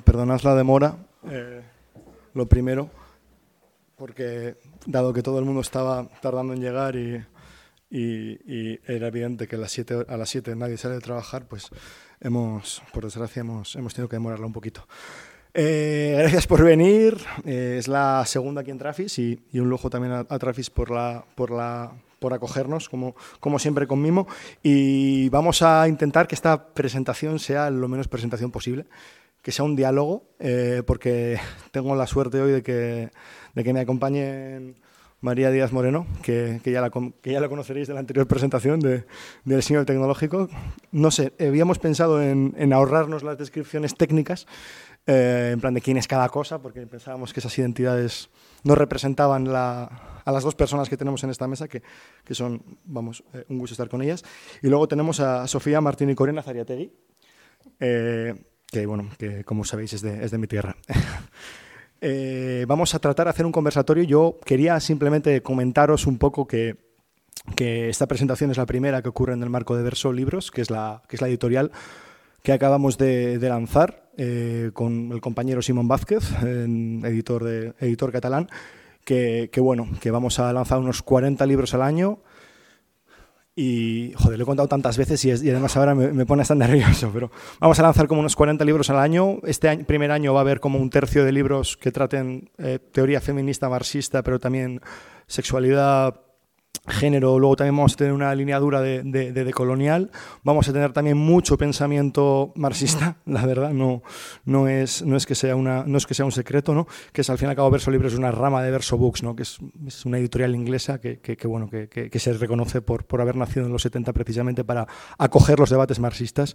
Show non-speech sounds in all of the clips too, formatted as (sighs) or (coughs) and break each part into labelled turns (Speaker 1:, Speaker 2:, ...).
Speaker 1: Perdonad la demora, eh, lo primero, porque dado que todo el mundo estaba tardando en llegar y, era evidente que a las 7 a las siete nadie sale de trabajar, pues hemos, por desgracia, hemos, hemos tenido que demorarlo un poquito. Eh, gracias por venir. Eh, es la segunda aquí en Trafis y, un lujo también a, a, Trafis por, la, por, la, por acogernos, como, como siempre con Mimo. Y vamos a intentar que esta presentación sea lo menos presentación posible que sea un diálogo, eh, porque (laughs) tengo la suerte hoy de que, de que me acompañe María Díaz Moreno, que, que, ya la, que ya la conoceréis de la anterior presentación de, del diseño tecnológico. No sé, habíamos pensado en, en ahorrarnos las descripciones técnicas, eh, en plan de quién es cada cosa, porque pensábamos que esas identidades no representaban la, a las dos personas que tenemos en esta mesa, que, que son, vamos, eh, un gusto estar con ellas. Y luego tenemos a Sofía Martín y Corina Zariategui. Eh, que bueno, que como sabéis es de, es de mi tierra. (laughs) Eh, vamos a tratar de hacer un conversatorio. Yo quería simplemente comentaros un poco que, que, esta presentación es la primera que ocurre en el marco de Verso Libros, que es la, que es la editorial que acabamos de, lanzar eh, con el compañero Simón Vázquez, editor, de, editor catalán, que, bueno, que vamos a lanzar unos 40 libros al año y, joder, lo he contado tantas veces y, además ahora me, pone tan nervioso, pero vamos a lanzar como unos 40 libros al año. Este primer año va a haber como un tercio de libros que traten eh, teoría feminista, marxista, pero también sexualidad, género, luego también vamos a tener una línea dura de, de, colonial, vamos a tener también mucho pensamiento marxista, (laughs) la verdad, no, no, es, no, es que sea una, no es que sea un secreto, ¿no? que es al fin y al cabo Verso Libre es una rama de Verso Books, ¿no? que es, es una editorial inglesa que, que, que bueno, que, que, se reconoce por, por haber nacido en los 70 precisamente para acoger los debates marxistas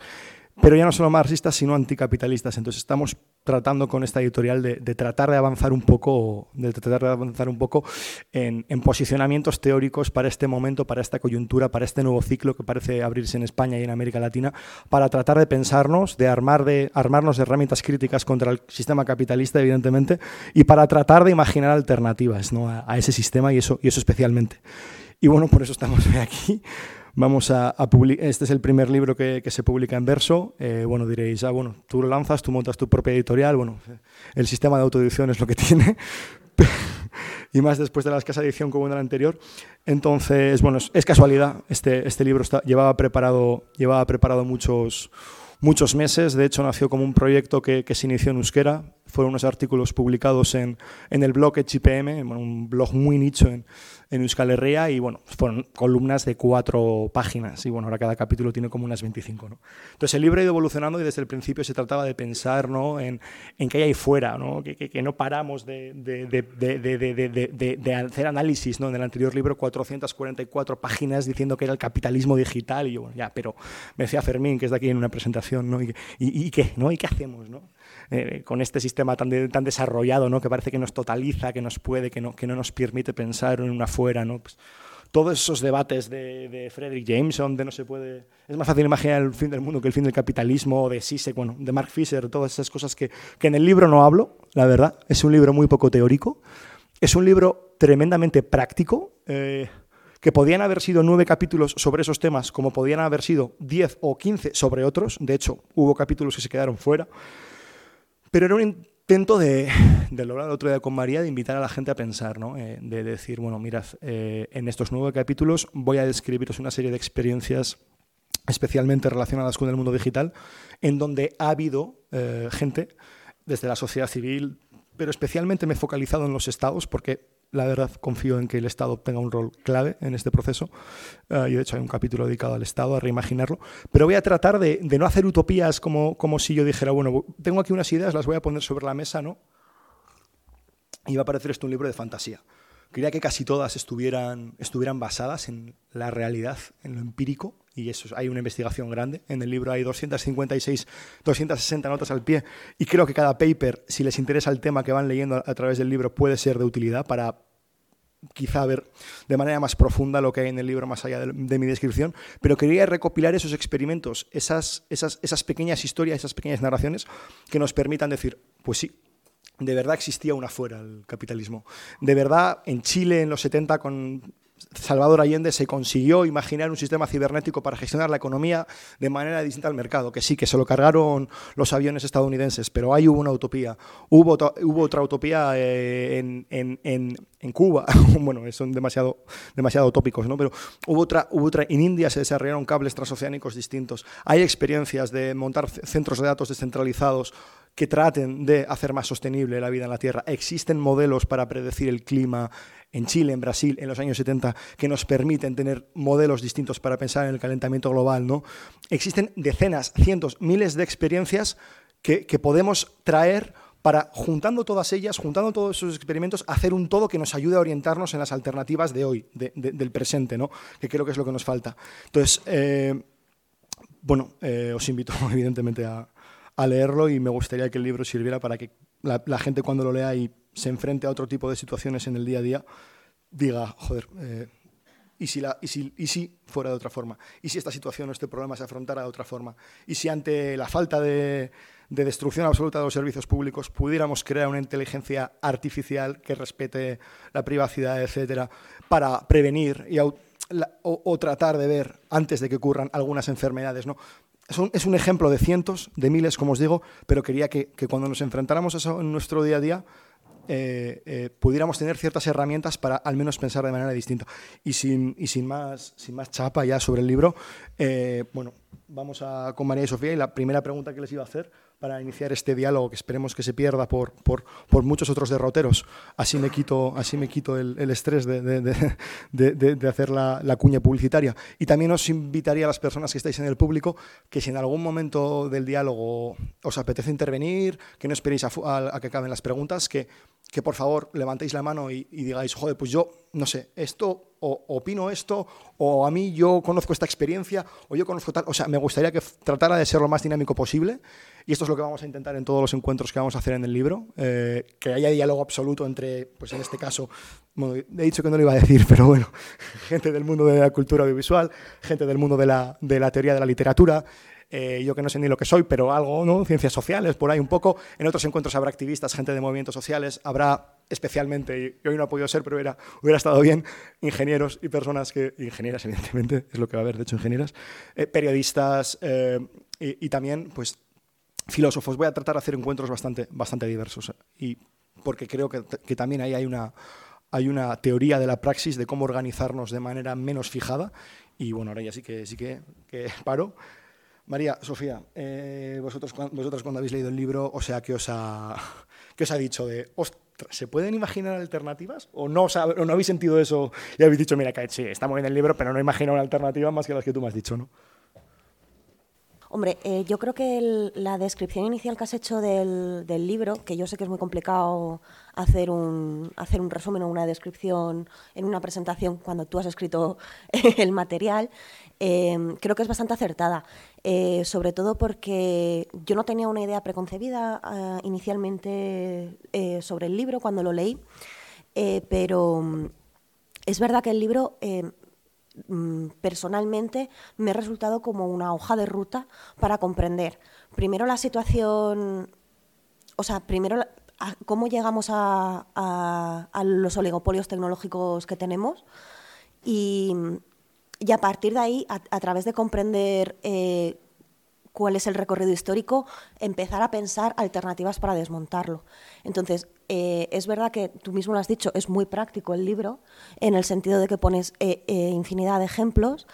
Speaker 1: pero ya no solo marxistas, sino anticapitalistas. Entonces estamos tratando con esta editorial de, de tratar de avanzar un poco, de tratar de avanzar un poco en, en, posicionamientos teóricos para este momento, para esta coyuntura, para este nuevo ciclo que parece abrirse en España y en América Latina, para tratar de pensarnos, de, armar de armarnos de herramientas críticas contra el sistema capitalista, evidentemente, y para tratar de imaginar alternativas ¿no? a, a ese sistema y eso, y eso especialmente. Y bueno, por eso estamos (laughs) hoy aquí Vamos a, publicar, este es el primer libro que, se publica en verso. Eh, bueno, diréis, ah, bueno, tú lo lanzas, tú montas tu propia editorial. Bueno, el sistema de autoedición es lo que (laughs) tiene. y más después de la escasa edición como en el anterior. Entonces, bueno, es, es casualidad. Este, este libro está, llevaba preparado, llevaba preparado muchos, muchos meses. De hecho, nació como un proyecto que, que se inició en euskera. Fueron unos artículos publicados en, en el blog HPM, un blog muy nicho en, en Euskal Herria y bueno, fueron columnas de cuatro páginas y bueno, ahora cada capítulo tiene como unas 25. ¿no? Entonces el libro ha ido evolucionando y desde el principio se trataba de pensar ¿no? en, en qué hay ahí fuera, ¿no? Que, que, que no paramos de, de, de, de, hacer análisis. ¿no? En el anterior libro 444 páginas diciendo que era el capitalismo digital y yo, bueno, ya, pero me decía Fermín, que es de aquí en una presentación, ¿no? ¿Y, y, y qué? ¿no? ¿Y qué hacemos? ¿no? Eh, con este sistema tan, de, tan desarrollado, ¿no? que parece que nos totaliza, que nos puede, que no, que no nos permite pensar en una fuera. ¿no? Pues, todos esos debates de, de Frederick Jameson, de no se puede... Es más fácil imaginar el fin del mundo que el fin del capitalismo, de Sisek, bueno, de Mark Fisher, todas esas cosas que, que en el libro no hablo, la verdad. Es un libro muy poco teórico. Es un libro tremendamente práctico. Eh, que podían haber sido nueve capítulos sobre esos temas, como podían haber sido diez o quince sobre otros. De hecho, hubo capítulos que se quedaron fuera. Pero era un intento de, de lograr el otro día con María, de invitar a la gente a pensar, ¿no? Eh, de decir, bueno, mirad, eh, en estos nueve capítulos voy a describiros una serie de experiencias especialmente relacionadas con el mundo digital, en donde ha habido eh, gente desde la sociedad civil, pero especialmente me he focalizado en los estados, porque la verdad confío en que el Estado tenga un rol clave en este proceso. Uh, y de hecho hay un capítulo dedicado al Estado, a reimaginarlo. Pero voy a tratar de, de, no hacer utopías como, como si yo dijera, bueno, tengo aquí unas ideas, las voy a poner sobre la mesa, ¿no? Y va a parecer esto un libro de fantasía. Quería que casi todas estuvieran, estuvieran basadas en la realidad, en lo empírico, y eso hay una investigación grande. En el libro hay 256, 260 notas al pie, y creo que cada paper, si les interesa el tema que van leyendo a, través del libro, puede ser de utilidad para quizá ver de manera más profunda lo que hay en el libro más allá de, de, mi descripción, pero quería recopilar esos experimentos, esas, esas, esas pequeñas historias, esas pequeñas narraciones que nos permitan decir, pues sí, de verdad existía una fuera el capitalismo. De verdad, en Chile en los 70 con Salvador Allende se consiguió imaginar un sistema cibernético para gestionar la economía de manera distinta al mercado, que sí, que se lo cargaron los aviones estadounidenses, pero ahí hubo una utopía. Hubo, otra utopía eh, en, Cuba, (laughs) bueno, son demasiado, demasiado utópicos, ¿no? pero hubo otra, hubo otra, en India se desarrollaron cables transoceánicos distintos. Hay experiencias de montar centros de datos descentralizados que traten de hacer más sostenible la vida en la Tierra. Existen modelos para predecir el clima en Chile, en Brasil, en los años 70, que nos permiten tener modelos distintos para pensar en el calentamiento global. ¿no? Existen decenas, cientos, miles de experiencias que, podemos traer para, juntando todas ellas, juntando todos esos experimentos, hacer un todo que nos ayude a orientarnos en las alternativas de hoy, del presente, ¿no? que creo que es lo que nos falta. Entonces, eh, bueno, eh, os invito (laughs) evidentemente a, a leerlo y me gustaría que el libro sirviera para que la, gente cuando lo lea y se enfrente a otro tipo de situaciones en el día a día, diga, joder, eh, ¿y, si y, si, ¿y si fuera de otra forma? ¿Y si esta situación o este problema se afrontara de otra forma? ¿Y si ante la falta de, destrucción absoluta de los servicios públicos pudiéramos crear una inteligencia artificial que respete la privacidad, etcétera, para prevenir y o, tratar de ver antes de que ocurran algunas enfermedades, ¿no? Es un, ejemplo de cientos, de miles, como os digo, pero quería que, cuando nos enfrentáramos a eso en nuestro día a día, eh, eh, pudiéramos tener ciertas herramientas para al menos pensar de manera distinta. Y sin, y sin, más, sin más chapa ya sobre el libro, eh, bueno, vamos a, con María y Sofía y la primera pregunta que les iba a hacer para iniciar este diálogo que esperemos que se pierda por, por, por muchos otros derroteros. Así me quito, así me quito el, el estrés de, de, de, hacer la, la, cuña publicitaria. Y también os invitaría a las personas que estáis en el público que si en algún momento del diálogo os apetece intervenir, que no esperéis a, a, que acaben las preguntas, que, que por favor levantéis la mano y, y digáis, joder, pues yo, no sé, esto o opino esto, o a mí yo conozco esta experiencia, o yo conozco tal. O sea, me gustaría que tratara de ser lo más dinámico posible, y esto es lo que vamos a intentar en todos los encuentros que vamos a hacer en el libro, eh, que haya diálogo absoluto entre, pues en este caso, bueno, he dicho que no lo iba a decir, (laughs) pero bueno, gente del mundo de la cultura audiovisual, gente del mundo de la, de la teoría de la literatura, eh, yo que no sé ni lo que soy, pero algo, ¿no? Ciencias sociales, por ahí un poco. En otros encuentros habrá activistas, gente de movimientos sociales, habrá especialmente, y hoy no ha podido ser, pero hubiera, hubiera estado bien, ingenieros y personas que, ingenieras evidentemente, es lo que va a haber, de hecho, ingenieras, eh, periodistas y, también, pues, filósofos. Voy a tratar de hacer encuentros bastante, bastante diversos y porque creo que, que también ahí hay una, hay una teoría de la praxis de cómo organizarnos de manera menos fijada y bueno, ahora ya sí que, sí que, que (laughs) paro. María, Sofía, eh, vosotros, vosotros cuando habéis leído el libro, o sea, ¿qué os ha, (laughs) qué os ha dicho de, ¿se pueden imaginar alternativas? ¿O no, o no habéis sentido eso y habéis dicho, mira, sí, está muy bien el libro, pero no imagino una alternativa más que las que tú me has dicho, ¿no?
Speaker 2: Hombre, eh, yo creo que la descripción inicial que has hecho del, libro, que yo sé que es muy complicado hacer un, hacer un resumen o una descripción en una presentación cuando tú has escrito (laughs) el material, eh, creo que es bastante acertada. Eh, sobre todo porque yo no tenía una idea preconcebida inicialmente sobre el libro cuando lo leí, pero mm, es verdad que el libro personalmente me ha resultado como una hoja de ruta para comprender. Primero la situación, o sea, primero cómo llegamos a, los oligopolios tecnológicos que tenemos y, a partir de ahí, a, través de comprender eh, cuál es el recorrido histórico, empezar a pensar alternativas para desmontarlo. Entonces, eh, es verdad que tú mismo lo has dicho, es muy práctico el libro, en el sentido de que pones eh, eh, infinidad de ejemplos,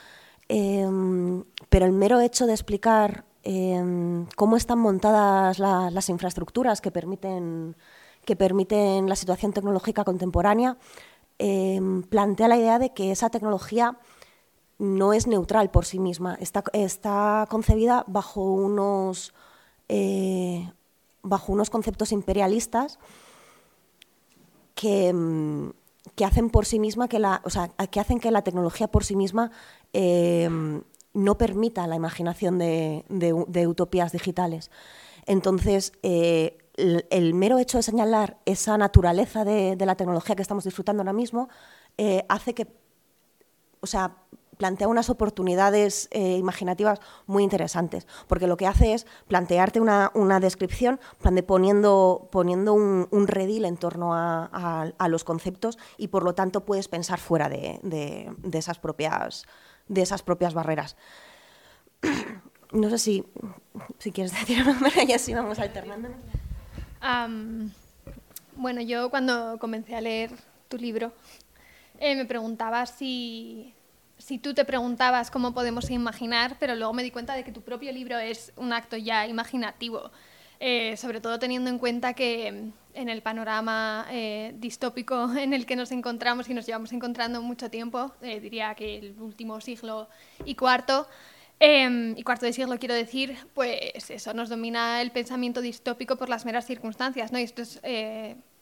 Speaker 2: em, pero el mero hecho de explicar em, cómo están montadas las infraestructuras que permiten, que permiten la situación tecnológica contemporánea, em, plantea la idea de que esa tecnología no es neutral por sí misma, está, está concebida bajo unos, bajo unos conceptos imperialistas Mm, que, hacen por sí misma que la, o sea, que hacen que la tecnología por sí misma eh, no permita la imaginación de, utopías digitales. Entonces, eh, el, mero hecho de señalar esa naturaleza de, la tecnología que estamos disfrutando ahora mismo eh, hace que, o sea, plantea unas oportunidades eh, imaginativas muy interesantes, porque lo que hace es plantearte una, descripción poniendo, poniendo un, redil en torno a, los conceptos y por lo tanto puedes pensar fuera de, esas, propias, de esas propias barreras. (clears throat) No sé si, si quieres decir una y así vamos alternando.
Speaker 3: bueno, yo cuando comencé a leer tu libro eh, me preguntaba si, si tú te preguntabas cómo podemos imaginar, pero luego me di cuenta de que tu propio libro es un acto ya imaginativo, eh, sobre todo teniendo en cuenta que en el panorama eh, distópico (laughs) en el que nos encontramos y nos llevamos encontrando mucho tiempo, diría que el último siglo y cuarto, em, y cuarto de siglo quiero decir, pues eso, nos domina el pensamiento distópico por las meras circunstancias, ¿no? Y esto es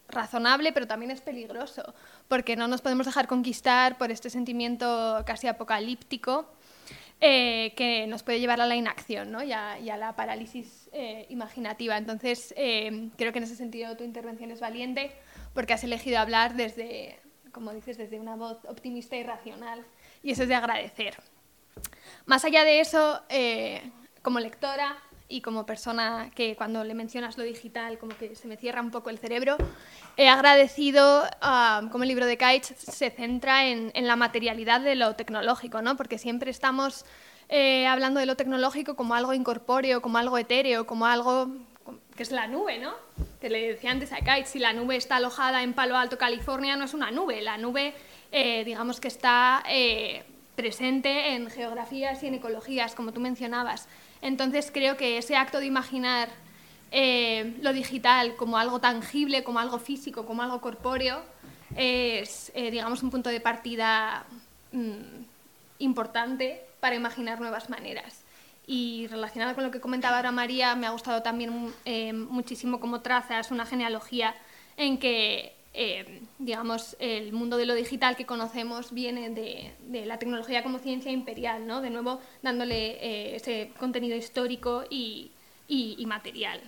Speaker 3: razonable, pero también es peligroso, porque no nos podemos dejar conquistar por este sentimiento casi apocalíptico eh, que nos puede llevar a la inacción ¿no? y, a, la parálisis eh, imaginativa. Entonces, eh, creo que en ese sentido tu intervención es valiente, porque has elegido hablar desde, como dices, desde una voz optimista y racional, y eso es de agradecer. Más allá de eso, como lectora, y como persona que cuando le mencionas lo digital como que se me cierra un poco el cerebro, he agradecido uh, como el libro de Kaich se centra en, en, la materialidad de lo tecnológico, ¿no? porque siempre estamos eh, hablando de lo tecnológico como algo incorpóreo, como algo etéreo, como algo que es la nube, ¿no? Que le decía antes a Kite, si la nube está alojada en Palo Alto, California, no es una nube, la nube, eh, digamos que está eh, presente en geografías y en ecologías, como tú mencionabas. Entonces creo que ese acto de imaginar eh, lo digital como algo tangible, como algo físico, como algo corpóreo, es, eh, digamos, un punto de partida mm, importante para imaginar nuevas maneras. Y relacionado con lo que comentaba ahora María, me ha gustado también eh, muchísimo cómo trazas una genealogía en que eh, digamos, el mundo de lo digital que conocemos viene de, la tecnología como ciencia imperial, ¿no? De nuevo, dándole eh, ese contenido histórico y, material.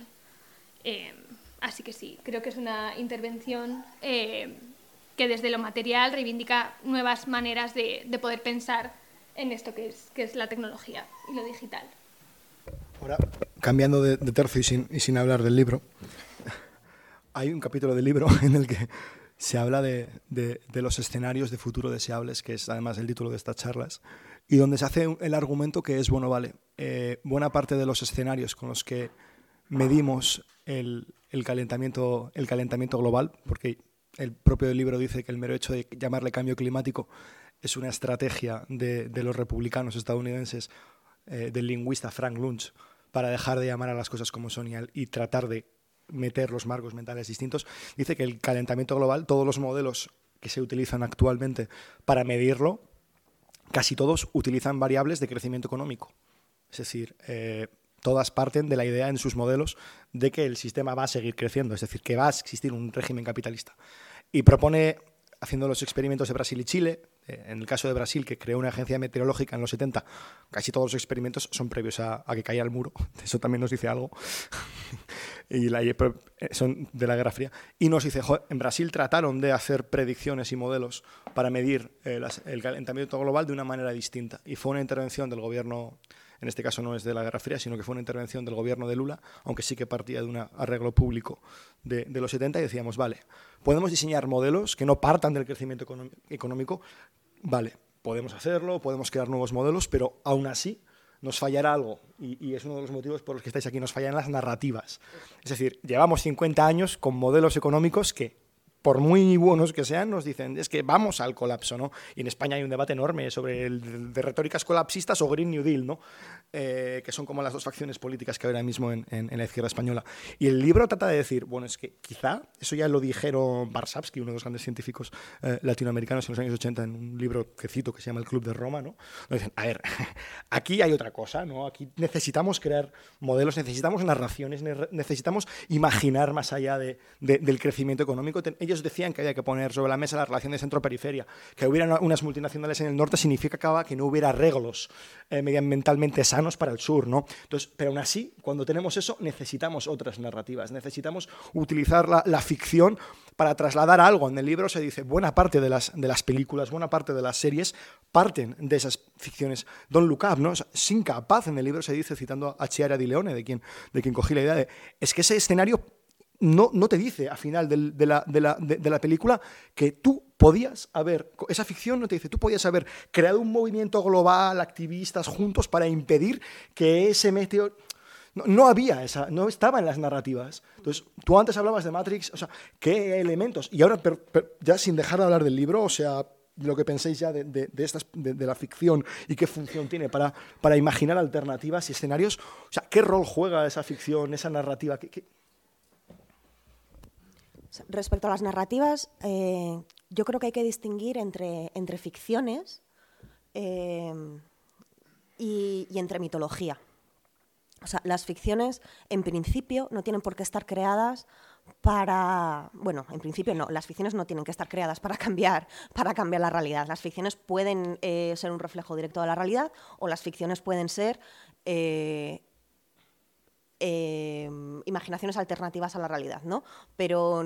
Speaker 3: Eh, así que sí, creo que es una intervención que desde lo material reivindica nuevas maneras de, poder pensar en esto que es, que es la tecnología y lo digital.
Speaker 1: Ahora, cambiando de, tercio y sin hablar del libro, hay un capítulo del libro (laughs) en el que se habla de, los escenarios de futuro deseables, que es además el título de estas charlas, y donde se hace el argumento que es, bueno, vale, eh, buena parte de los escenarios con los que medimos el, calentamiento, el calentamiento global, porque el propio libro dice que el mero hecho de llamarle cambio climático es una estrategia de, los republicanos estadounidenses, eh, del lingüista Frank Lunch, para dejar de llamar a las cosas como son y tratar de meter los marcos mentales distintos, dice que el calentamiento global, todos los modelos que se utilizan actualmente para medirlo, casi todos utilizan variables de crecimiento económico. Es decir, eh, todas parten de la idea en sus modelos de que el sistema va a seguir creciendo, es decir, que va a existir un régimen capitalista. Y propone, haciendo los experimentos de Brasil y Chile, en el caso de Brasil, que creó una agencia meteorológica en los 70, casi todos los experimentos son previos a, que caiga el muro. (laughs) Eso también nos dice algo. (laughs) y eh, son de la Guerra Fría. Y nos dice, en Brasil trataron de hacer predicciones y modelos para medir eh, el calentamiento global de una manera distinta. Y fue una intervención del gobierno en este caso no es de la Guerra Fría, sino que fue una intervención del gobierno de Lula, aunque sí que partía de un arreglo público de, los 70 y decíamos, vale, podemos diseñar modelos que no partan del crecimiento económico, vale, podemos hacerlo, podemos crear nuevos modelos, pero aún así nos fallará algo. Y, es uno de los motivos por los que estáis aquí, nos fallan las narrativas. Es decir, llevamos 50 años con modelos económicos que por muy buenos que sean, nos dicen, es que vamos al colapso, ¿no? Y en España hay un debate enorme sobre el de retóricas colapsistas o Green New Deal, ¿no? Eh, que son como las dos facciones políticas que hay ahora mismo en, la izquierda española. Y el libro trata de decir, bueno, es que quizá, eso ya lo dijeron Barsavsky, uno de los grandes científicos eh, latinoamericanos en los años 80, en un libro que cito que se llama El Club de Roma, ¿no? Nos dicen, a ver, (laughs) aquí hay otra cosa, ¿no? Aquí necesitamos crear modelos, necesitamos narraciones, necesitamos imaginar más allá de, del crecimiento económico ellos decían que había que poner sobre la mesa la relación de centro-periferia. Que hubiera unas multinacionales en el norte significaba que no hubiera arreglos eh, medioambientalmente sanos para el sur. ¿no? Entonces, pero aún así, cuando tenemos eso, necesitamos otras narrativas, necesitamos utilizar la, la ficción para trasladar algo. En el libro se dice, buena parte de las, de las películas, buena parte de las series parten de esas ficciones. Don Look ¿no? Sin capaz, en el libro se dice, citando a Chiara Di Leone, de quien, de quien cogí la idea de, es que ese escenario no, no te dice al final de, la, de la- de- la película que tú podías haber, esa ficción no te dice, tú podías haber creado un movimiento global, activistas juntos para impedir que ese meteoro... No, no había esa, no estaba en las narrativas. Entonces, tú antes hablabas de Matrix, o sea, ¿qué elementos? Y ahora, ya sin dejar de hablar del libro, o sea, lo que penséis ya de, de- estas, de la ficción y qué función tiene para, para imaginar alternativas y escenarios, o sea, ¿qué rol juega esa ficción, esa narrativa? ¿Qué- qué-
Speaker 2: Respecto a las narrativas, eh, yo creo que hay que distinguir entre, entre ficciones eh, y, entre mitología. O sea, las ficciones, en principio, no tienen por qué estar creadas para. Bueno, en principio no, las ficciones no tienen que estar creadas para (laughs) cambiar, para cambiar la realidad. Las ficciones pueden eh, ser un reflejo directo de la realidad o las ficciones pueden ser. Eh, imaginaciones alternativas a la realidad, ¿no? Pero,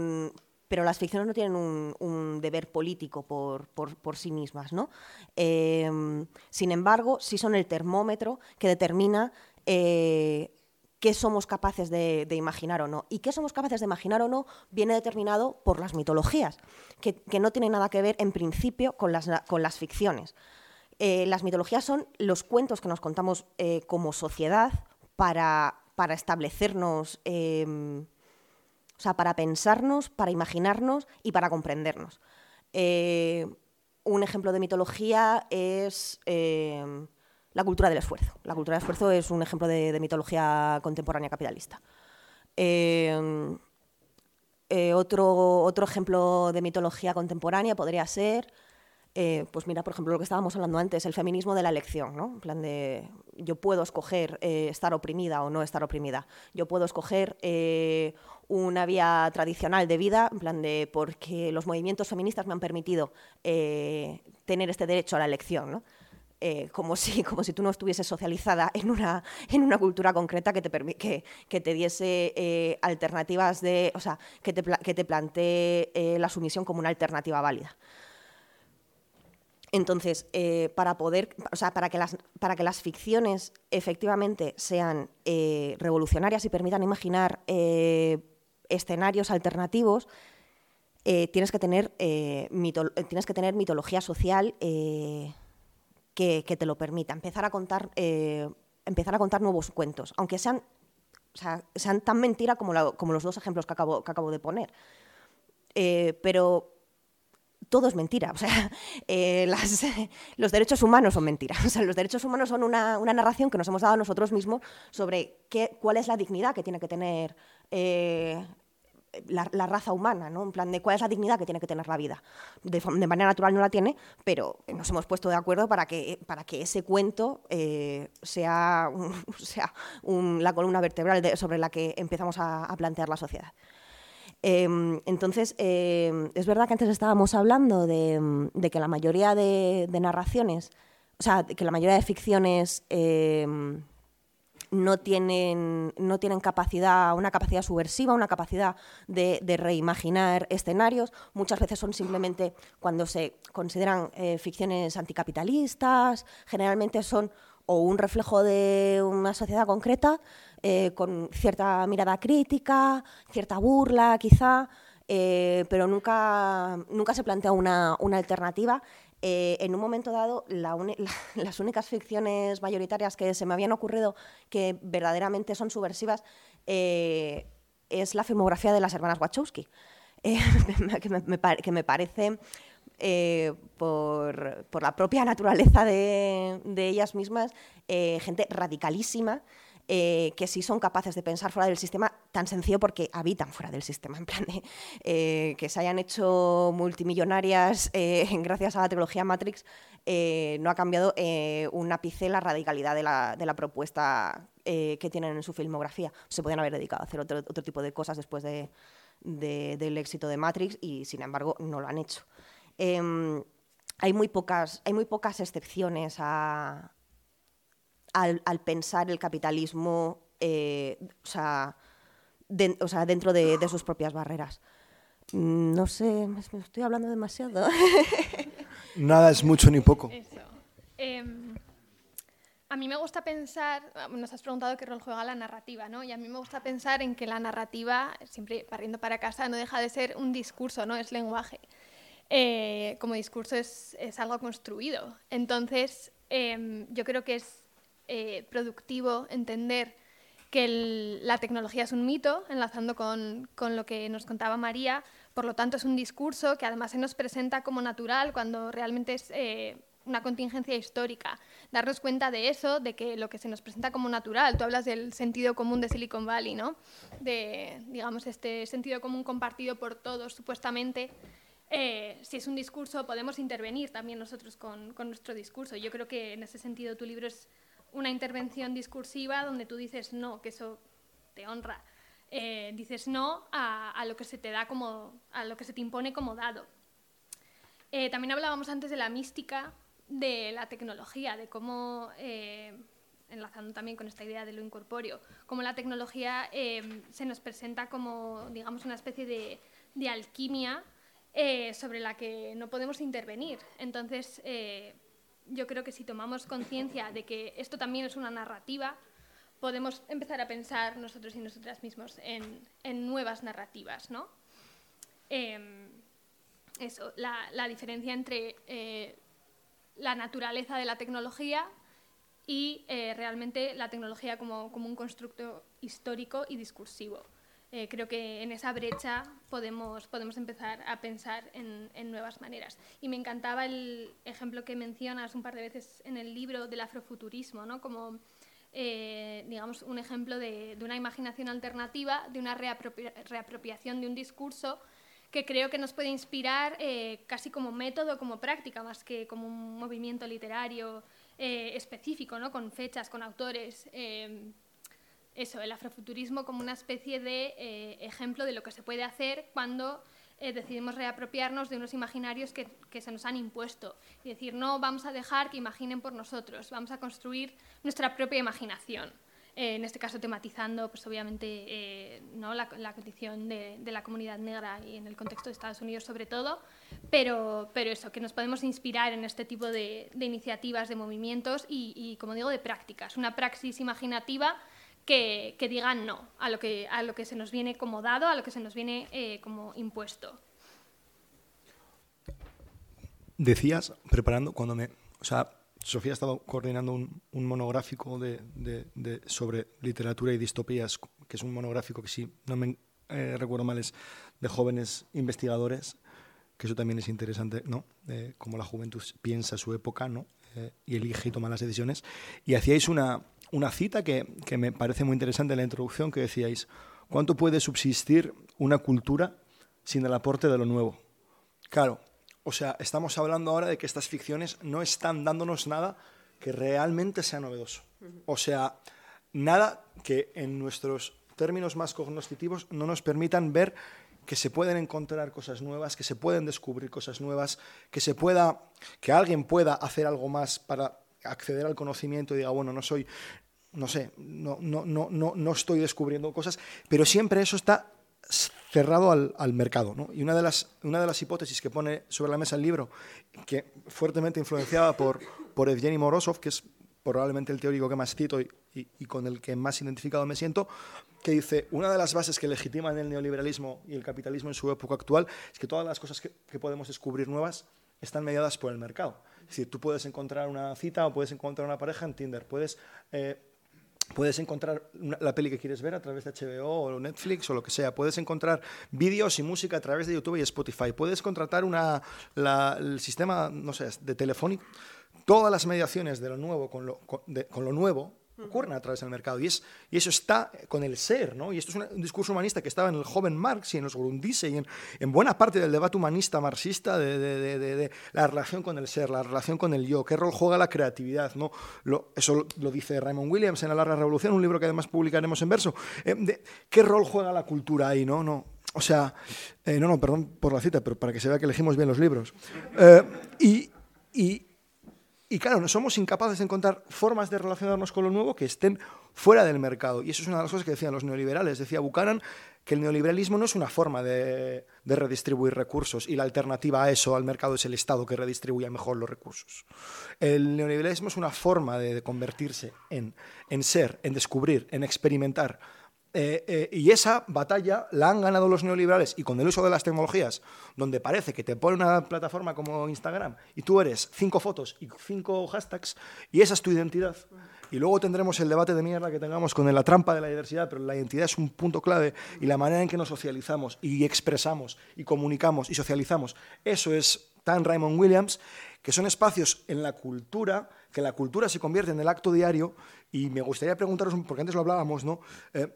Speaker 2: pero las ficciones no tienen un, deber político por, por- por sí mismas, ¿no? Eh, sin embargo, sí son el termómetro que determina eh, qué somos capaces de, de imaginar o no. Y qué somos capaces de imaginar o no viene determinado por las mitologías, que, que no tienen nada que ver, en principio, con las, con las ficciones. Eh, las mitologías son los cuentos que nos contamos eh, como sociedad para, para establecernos, eh, o sea, para pensarnos, para imaginarnos y para comprendernos. Eh, un ejemplo de mitología es eh, la cultura del esfuerzo. La cultura del esfuerzo es un ejemplo de, de mitología contemporánea capitalista. Eh, eh, otro, otro ejemplo de mitología contemporánea podría ser, eh, pues mira, por ejemplo, lo que estábamos hablando antes, el feminismo de la elección, ¿no? En plan de, yo puedo escoger eh, estar oprimida o no estar oprimida. Yo puedo escoger eh, una vía tradicional de vida, en plan de, porque los movimientos feministas me han permitido tener este derecho a la elección, ¿no? como, si, como si tú no estuvieses socializada en una, en una cultura concreta que te, que, que te diese alternativas de, o sea, que te, que te plantee la sumisión como una alternativa válida. Entonces, eh, para poder, o sea, para que las, para que las ficciones efectivamente sean eh, revolucionarias y permitan imaginar eh, escenarios alternativos, tienes, que tener, tienes que tener mitología social que, que te lo permita. Empezar a contar, empezar a contar nuevos cuentos, aunque sean, o sea, sean tan mentira como, como los dos ejemplos que acabo, que acabo de poner. Pero todo es mentira. O sea, (laughs) eh, (laughs) los derechos humanos son mentiras. (laughs) O sea, los derechos humanos son una, narración que nos hemos dado nosotros mismos sobre qué, cuál es la dignidad que tiene que tener eh, la, raza humana, ¿no? En plan de cuál es la dignidad que tiene que tener la vida. De, de manera natural no la tiene, pero nos hemos puesto de acuerdo para que, para que ese cuento eh, sea, sea la columna vertebral sobre la que empezamos a plantear la sociedad. Eh, entonces, eh, es verdad que antes estábamos hablando de, de que la mayoría de, narraciones, o sea, que la mayoría de ficciones no tienen, no tienen capacidad, una capacidad subversiva, una capacidad de, de reimaginar escenarios. Muchas veces son simplemente cuando se consideran eh, ficciones anticapitalistas, generalmente son o un reflejo de una sociedad concreta eh, con cierta mirada crítica, cierta burla quizá, eh, pero nunca, nunca se plantea una, una alternativa. Eh, en un momento dado, la (laughs) la- las únicas ficciones mayoritarias que se me habían ocurrido que verdaderamente son subversivas eh, es la filmografía de las hermanas Wachowski, (laughs) eh, que, me, me que me parece eh, por, por la propia naturaleza de, de ellas mismas, eh, gente radicalísima, eh, que sí son capaces de pensar fuera del sistema tan sencillo porque habitan fuera del sistema, en plan de, eh, que se hayan hecho multimillonarias eh, (laughs) gracias a la trilogía Matrix, eh, no ha cambiado un ápice la radicalidad de la, propuesta que tienen en su filmografía. Se podían haber dedicado a hacer otro, tipo de cosas después de, del éxito de Matrix y, sin embargo, no lo han hecho. Em, hay, muy pocas, hay muy pocas excepciones al, pensar el capitalismo eh, o, sea, dentro de, sus propias barreras. Mm, no sé, me estoy hablando demasiado. (laughs)
Speaker 1: Nada es mucho ni poco.
Speaker 3: Em, a mí me gusta pensar, nos has preguntado qué rol juega la narrativa, ¿no? Y a mí me gusta pensar en que la narrativa, siempre barriendo para casa, no deja de ser un discurso, ¿no? Es lenguaje. Eh, como discurso es, algo construido. Entonces, em, yo creo que es eh, productivo entender que la tecnología es un mito, enlazando con, con, lo que nos contaba María, por lo tanto es un discurso que además se nos presenta como natural cuando realmente es eh, una contingencia histórica. Darnos cuenta de eso, de que lo que se nos presenta como natural, tú hablas del sentido común de Silicon Valley, ¿no? De, digamos, este sentido común compartido por todos, supuestamente. Eh, si es un discurso, podemos intervenir también nosotros con, con, nuestro discurso. Yo creo que en ese sentido tu libro es una intervención discursiva donde tú dices no, que eso te honra. Eh, dices no a, lo que se te da como, a lo que se te impone como dado. Eh, también hablábamos antes de la mística de la tecnología, de cómo, eh, enlazando también con esta idea de lo incorpóreo, cómo la tecnología eh, se nos presenta como, digamos, una especie de, alquimia eh, sobre la que no podemos intervenir. Entonces, yo creo que si tomamos conciencia de que esto también es una narrativa, podemos empezar a pensar nosotros y nosotras mismos en, nuevas narrativas, ¿no? Em, eso, la, la, diferencia entre la naturaleza de la tecnología y eh, realmente la tecnología como, un constructo histórico y discursivo. Eh, creo que en esa brecha podemos, podemos empezar a pensar en, nuevas maneras. Y me encantaba el ejemplo que mencionas un par de veces en el libro del afrofuturismo, ¿no? como eh, digamos, un ejemplo de, una imaginación alternativa, de una reapropiación de un discurso que creo que nos puede inspirar eh, casi como método, como práctica, más que como un movimiento literario eh, específico, ¿no? con fechas, con autores. Eh, eso, el afrofuturismo como una especie de ejemplo de lo que se puede hacer cuando decidimos reapropiarnos de unos imaginarios que, que, se nos han impuesto. Y decir, no vamos a dejar que imaginen por nosotros, vamos a construir nuestra propia imaginación. Eh, en este caso tematizando, pues obviamente, eh, ¿no? la, condición de, la comunidad negra y en el contexto de Estados Unidos sobre todo, pero, pero eso, que nos podemos inspirar en este tipo de, iniciativas, de movimientos y, como digo, de prácticas, una praxis imaginativa que, que, digan no a lo que, a lo que se nos viene como dado, a lo que se nos viene eh, como impuesto.
Speaker 1: Decías, preparando, cuando me... O sea, Sofía ha estado coordinando un, monográfico de, sobre literatura y distopías, que es un monográfico que, si no me eh, recuerdo mal, es de jóvenes investigadores, que eso también es interesante, ¿no? cómo la juventud piensa su época ¿no? Eh, y elige y toma las decisiones. Y hacíais una, una cita que, que me parece muy interesante en la introducción, que decíais, ¿cuánto puede subsistir una cultura sin el aporte de lo nuevo? Claro, o sea, estamos hablando ahora de que estas ficciones no están dándonos nada que realmente sea novedoso. O sea, nada que en nuestros términos más cognoscitivos no nos permitan ver que se pueden encontrar cosas nuevas, que se pueden descubrir cosas nuevas, que se pueda, que alguien pueda hacer algo más para acceder al conocimiento y diga, bueno, no soy, no sé, no, no, no, no, no estoy descubriendo cosas, pero siempre eso está cerrado al, mercado. Y una de, las, una de las hipótesis que pone sobre la mesa el libro, que fuertemente influenciada por, por Evgeny Morozov, que es probablemente el teórico que más cito y, con el que más identificado me siento, que dice, una de las bases que legitiman el neoliberalismo y el capitalismo en su época actual es que todas las cosas que, podemos descubrir nuevas están mediadas por el mercado. Es decir, tú puedes encontrar una cita o puedes encontrar una pareja en Tinder, puedes... Eh, Puedes encontrar la peli que quieres ver a través de HBO o Netflix o lo que sea. Puedes encontrar vídeos y música a través de YouTube y Spotify. Puedes contratar una, el sistema, no sé, de telefónico. Todas las mediaciones de lo nuevo con lo, con lo nuevo ocurren a través del mercado. Y, es, y eso está con el ser, ¿no? Y esto es un, discurso humanista que estaba en el joven Marx y en los Grundrisse y en, buena parte del debate humanista marxista de, de, la relación con el ser, la relación con el yo, qué rol juega la creatividad, ¿no? Lo, eso lo, dice Raymond Williams en La Larga Revolución, un libro que además publicaremos en verso. Eh, ¿Qué rol juega la cultura ahí, no? no o sea, eh, no, no, perdón por la cita, pero para que se vea que elegimos bien los libros. Eh, y, y, y claro, somos incapaces de encontrar formas de relacionarnos con lo nuevo que estén fuera del mercado. Y eso es una de las cosas que decían los neoliberales. Decía Buchanan que el neoliberalismo no es una forma de, de, redistribuir recursos y la alternativa a eso, al mercado, es el Estado que redistribuya mejor los recursos. El neoliberalismo es una forma de, de convertirse en, en ser, en descubrir, en experimentar eh, eh, y esa batalla la han ganado los neoliberales y con el uso de las tecnologías, donde parece que te pone una plataforma como Instagram y tú eres cinco fotos y cinco hashtags y esa es tu identidad. Y luego tendremos el debate de mierda que tengamos con la trampa de la diversidad, pero la identidad es un punto clave y la manera en que nos socializamos y expresamos y comunicamos y socializamos. Eso es tan Raymond Williams, que son espacios en la cultura, que la cultura se convierte en el acto diario y me gustaría preguntaros, porque antes lo hablábamos, ¿no? Eh,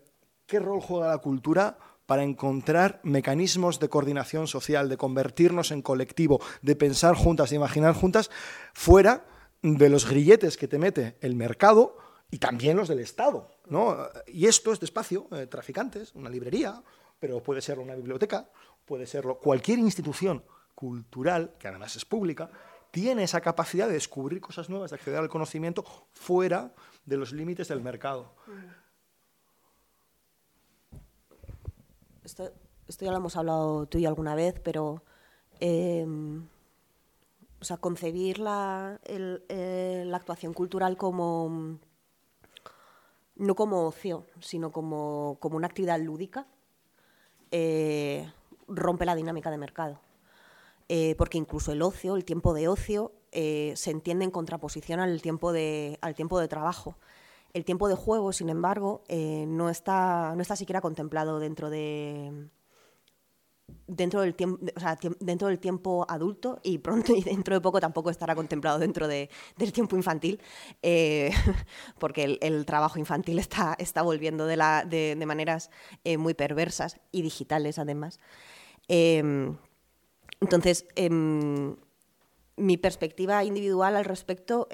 Speaker 1: ¿Qué rol juega la cultura para encontrar mecanismos de coordinación social, de convertirnos en colectivo, de pensar juntas, de imaginar juntas, fuera de los grilletes que te mete el mercado y también los del Estado? ¿no? Y esto es despacio, eh, traficantes, una librería, pero puede ser una biblioteca, puede serlo cualquier institución cultural, que además es pública, tiene esa capacidad de descubrir cosas nuevas, de acceder al conocimiento fuera de los límites del mercado.
Speaker 2: Esto, esto, ya lo hemos hablado tú y alguna vez, pero eh, o sea, concebir la, eh, la, actuación cultural como no como ocio, sino como, como una actividad lúdica, eh, rompe la dinámica de mercado. Eh, porque incluso el ocio, el tiempo de ocio, se entiende en contraposición al tiempo de, al tiempo de trabajo. El tiempo de juego, sin embargo, eh, no, está, no está siquiera contemplado dentro de dentro del tiempo dentro del tiempo adulto y pronto y dentro de poco tampoco estará contemplado dentro de, del tiempo infantil eh, (laughs) porque el, trabajo infantil está, está volviendo de, la, de, de maneras eh, muy perversas y digitales además. Eh, entonces em, mi perspectiva individual al respecto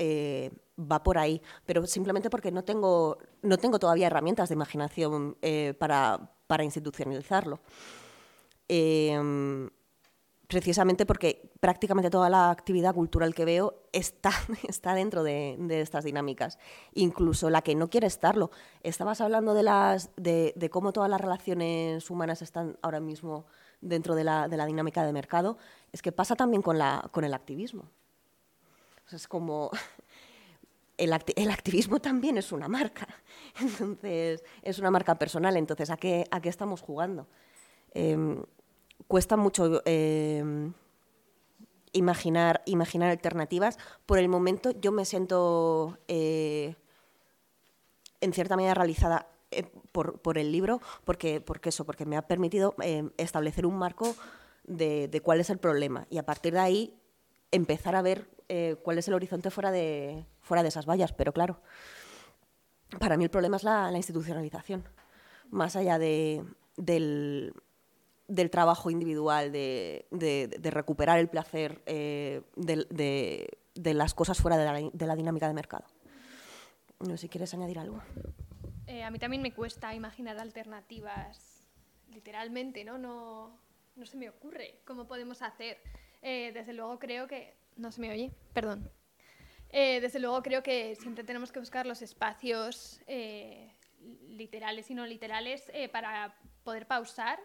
Speaker 2: va por ahí, pero simplemente porque no tengo, no tengo todavía herramientas de imaginación eh, para, para, institucionalizarlo. Eh, precisamente porque prácticamente toda la actividad cultural que veo está, (laughs) está dentro de, de, estas dinámicas, incluso la que no quiere estarlo. Estabas hablando de, las, de, cómo todas las relaciones humanas están ahora mismo dentro de la, de la dinámica de mercado, es que pasa también con, la, con el activismo. Es como el, el, activismo también es una marca, (laughs) entonces es una marca personal, entonces ¿a qué, a qué estamos jugando? Eh, cuesta mucho eh, imaginar, imaginar alternativas. Por el momento yo me siento eh, en cierta medida realizada eh, por, por, el libro, porque, porque eso, porque me ha permitido eh, establecer un marco de, de, cuál es el problema y a partir de ahí empezar a ver eh, cuál es el horizonte fuera de, fuera de esas vallas. Pero claro, para mí el problema es la, la institucionalización, más allá de, del, del, trabajo individual, de, de, de, recuperar el placer eh, de, las cosas fuera de la, de la dinámica de mercado. No sé si quieres añadir algo.
Speaker 3: Eh, a mí también me cuesta imaginar alternativas, literalmente, ¿no? No, no se me ocurre cómo podemos hacer. Eh, desde luego creo que... No se me oye, perdón. Eh, desde luego creo que siempre tenemos que buscar los espacios eh, literales y no literales para poder pausar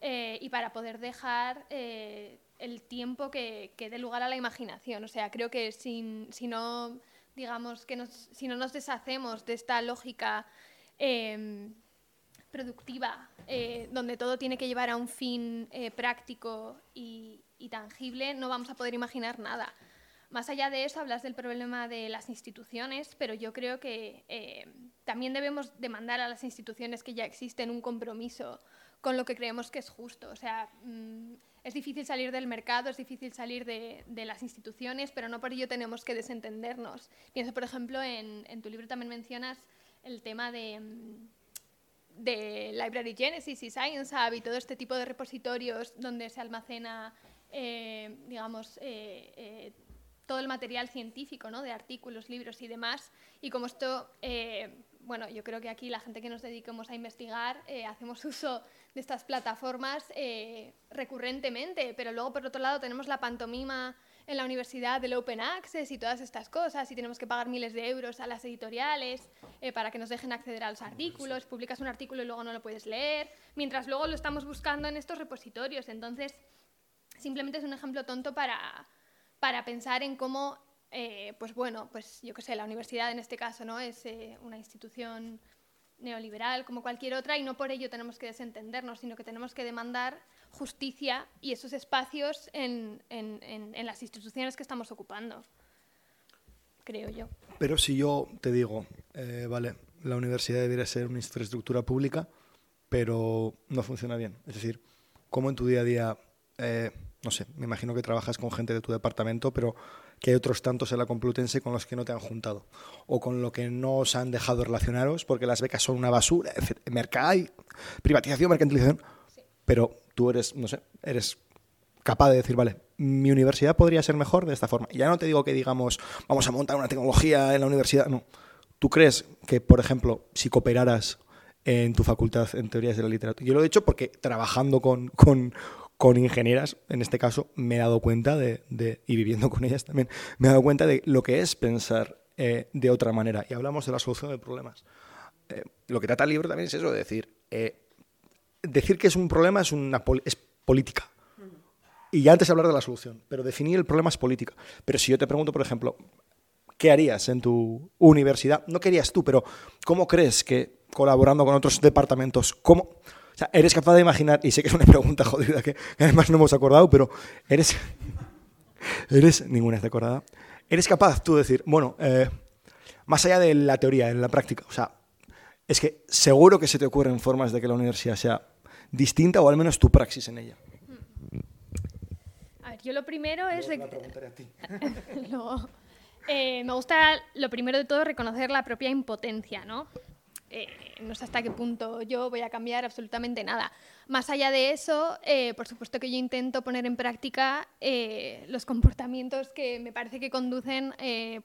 Speaker 3: y para poder dejar el tiempo que, dé lugar a la imaginación. O sea, creo que si no digamos que nos, si no nos deshacemos de esta lógica eh, productiva, donde todo tiene que llevar a un fin práctico y, y, tangible, no vamos a poder imaginar nada. Más allá de eso, hablas del problema de las instituciones, pero yo creo que eh, también debemos demandar a las instituciones que ya existen un compromiso con lo que creemos que es justo. O sea, mmm, es difícil salir del mercado, es difícil salir de, las instituciones, pero no por ello tenemos que desentendernos. Pienso, por ejemplo, en, tu libro también mencionas el tema de, de Library Genesis y Science Hub y todo este tipo de repositorios donde se almacena, eh, digamos, eh, eh, todo el material científico, ¿no? de artículos, libros y demás. Y como esto, bueno, yo creo que aquí la gente que nos dedicamos a investigar hacemos uso de estas plataformas eh, recurrentemente, pero luego por otro lado tenemos la pantomima en la universidad del Open Access y todas estas cosas, y tenemos que pagar miles de euros a las editoriales eh, para que nos dejen acceder a los artículos, publicas un artículo y luego no lo puedes leer, mientras luego lo estamos buscando en estos repositorios. Entonces, simplemente es un ejemplo tonto para, para pensar en cómo, eh, pues bueno, pues yo qué sé, la universidad en este caso no es eh, una institución neoliberal como cualquier otra y no por ello tenemos que desentendernos, sino que tenemos que demandar justicia y esos espacios en, en, en, las instituciones que estamos ocupando, creo yo.
Speaker 1: Pero si yo te digo, eh, vale, la universidad debería ser una infraestructura pública, pero no funciona bien. Es decir, ¿cómo en tu día a día, no sé, me imagino que trabajas con gente de tu departamento, pero que hay otros tantos en la Complutense con los que no te han juntado o con lo que no os han dejado relacionaros porque las becas son una basura, mercado, privatización, mercantilización, pero tú eres, no sé, eres capaz de decir, vale, mi universidad podría ser mejor de esta forma. Ya no te digo que digamos, vamos a montar una tecnología en la universidad, no. ¿Tú crees que, por ejemplo, si cooperaras en tu facultad en teorías de la literatura? Yo lo he hecho porque trabajando con, con, con ingenieras, en este caso, me he dado cuenta de, de, y viviendo con ellas también, me he dado cuenta de lo que es pensar eh, de otra manera. Y hablamos de la solución de problemas. Eh, lo que trata el libro también es eso, de decir, eh, decir que es un problema es, una es política. Y ya antes hablar de la solución, pero definir el problema es política. Pero si yo te pregunto, por ejemplo, ¿qué harías en tu universidad? No querías tú, pero ¿cómo crees que colaborando con otros departamentos, cómo... O sea, eres capaz de imaginar, y sé que es una pregunta jodida que además no hemos acordado, pero eres... eres... Ninguna está acordada. ¿Eres capaz tú de decir, bueno, eh, más allá de la teoría, en la práctica, o sea, es que seguro que se te ocurren formas de que la universidad sea distinta o al menos tu praxis en ella.
Speaker 3: A ver, yo lo primero es... (laughs) Eh, me gusta lo primero de todo reconocer la propia impotencia, ¿no? Eh, no sé hasta qué punto yo voy a cambiar absolutamente nada. Más allá de eso, eh, por supuesto que yo intento poner en práctica los comportamientos que me parece que conducen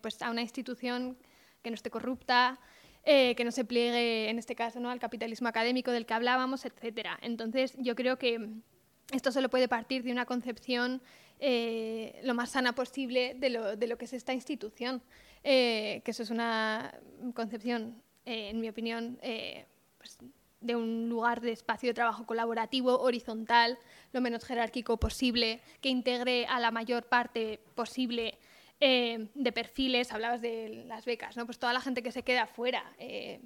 Speaker 3: pues a una institución que no esté corrupta, eh, que no se pliegue, en este caso, ¿no? al capitalismo académico del que hablábamos, etc. Entonces, yo creo que esto solo puede partir de una concepción eh, lo más sana posible de lo, de lo que es esta institución, eh, que eso es una concepción, en mi opinión, pues, de un lugar de espacio de trabajo colaborativo, horizontal, lo menos jerárquico posible, que integre a la mayor parte posible eh, de perfiles, hablabas de las becas, ¿no? Pues toda la gente que se queda fuera. Eh,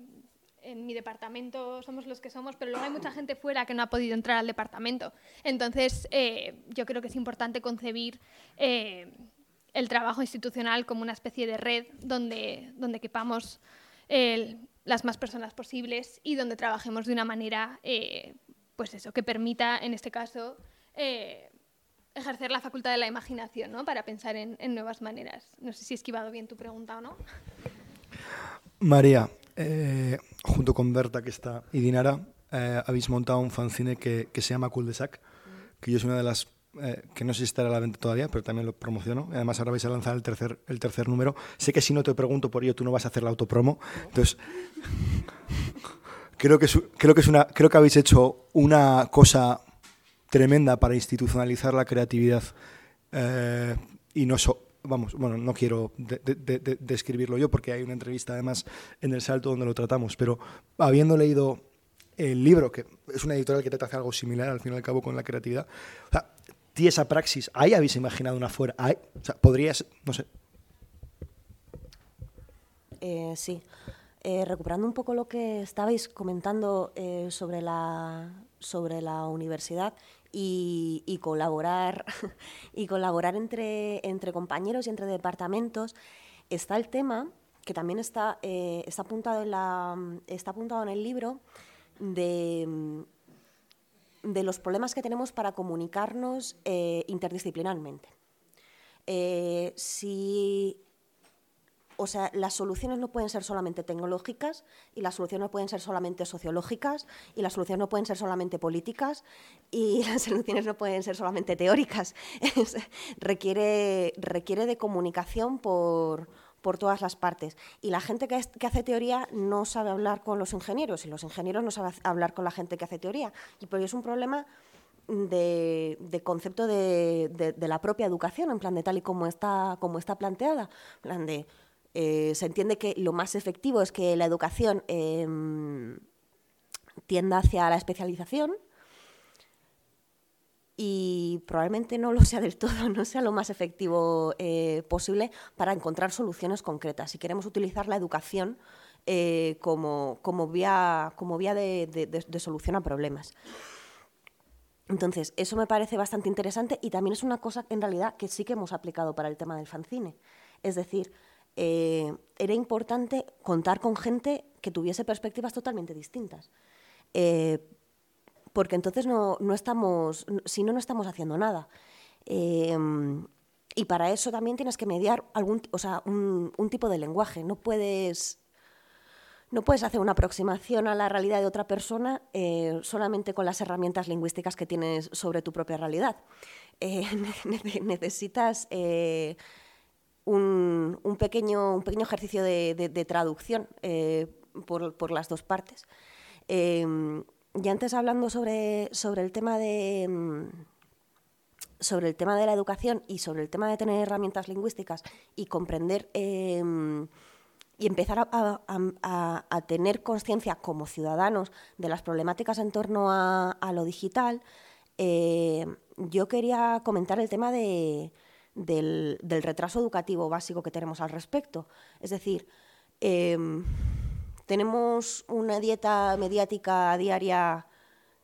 Speaker 3: en mi departamento somos los que somos, pero luego hay mucha gente fuera que no ha podido entrar al departamento. Entonces, eh, yo creo que es importante concebir el trabajo institucional como una especie de red donde, donde quepamos las más personas posibles y donde trabajemos de una manera, pues eso, que permita, en este caso, ejercer la facultad de la imaginación, ¿no? Para pensar en, nuevas maneras. No sé si he esquivado bien tu pregunta o no.
Speaker 1: María, eh, junto con Berta que está y Dinara, eh, habéis montado un fanzine que, se llama Cul de Sac, que yo es una de las eh, que no sé si estará a la venta todavía, pero también lo promociono. Además, ahora vais a lanzar el tercer, el tercer número. Sé que si no te pregunto por ello, tú no vas a hacer la autopromo. Entonces, creo que, creo que, es una, creo que habéis hecho una cosa tremenda para institucionalizar la creatividad eh, y no vamos, bueno, no quiero describirlo yo porque hay una entrevista además en El Salto donde lo tratamos, pero habiendo leído el libro, que es una editorial que trata algo similar al fin y al cabo con la creatividad, ti esa praxis, ¿ahí habéis imaginado una fuera? ¿Hay? O podrías, no sé.
Speaker 2: Eh, sí. Eh, recuperando un poco lo que estabais comentando sobre, la, sobre la universidad, y, colaborar, (laughs) y colaborar entre, entre compañeros y entre departamentos, está el tema que también está, eh, está, apuntado en la, está apuntado en el libro de, de los problemas que tenemos para comunicarnos eh, interdisciplinarmente. Eh, si o sea, las soluciones no pueden ser solamente tecnológicas y las soluciones no pueden ser solamente sociológicas y las soluciones no pueden ser solamente políticas y (laughs) las soluciones no pueden ser solamente teóricas. (laughs) requiere, requiere de comunicación por, por todas las partes. Y la gente que, hace teoría no sabe hablar con los ingenieros y los ingenieros no saben hablar con la gente que hace teoría. Y por es un problema de, concepto de, la propia educación, en plan de tal y como está, está planteada. plan de, eh, se entiende que lo más efectivo es que la educación em, tienda hacia la especialización y probablemente no lo sea del todo, (laughs) no sea lo más efectivo eh, posible para encontrar soluciones concretas. Si queremos utilizar la educación eh, como, vía, como vía de, solución a problemas. Entonces, eso me parece bastante interesante y también es una cosa en realidad que sí que hemos aplicado para el tema del fanzine. Es decir, eh, era importante contar con gente que tuviese perspectivas totalmente distintas porque entonces no, estamos, si no, no estamos haciendo nada. Em, y para eso también tienes que mediar algún, o sea, un, tipo de lenguaje. No puedes, no puedes hacer una aproximación a la realidad de otra persona eh, solamente con las herramientas lingüísticas que tienes sobre tu propia realidad. Eh, (laughs) necesitas eh, un, pequeño, un pequeño ejercicio de, traducción por, por, las dos partes. Y antes hablando sobre, sobre el tema de mm, sobre el tema de la educación y sobre el tema de tener herramientas lingüísticas y comprender em, y empezar a, tener conciencia como ciudadanos de las problemáticas en torno a, lo digital, eh, yo quería comentar el tema de, del, retraso educativo básico que tenemos al respecto. Es decir, em, tenemos una dieta mediática diaria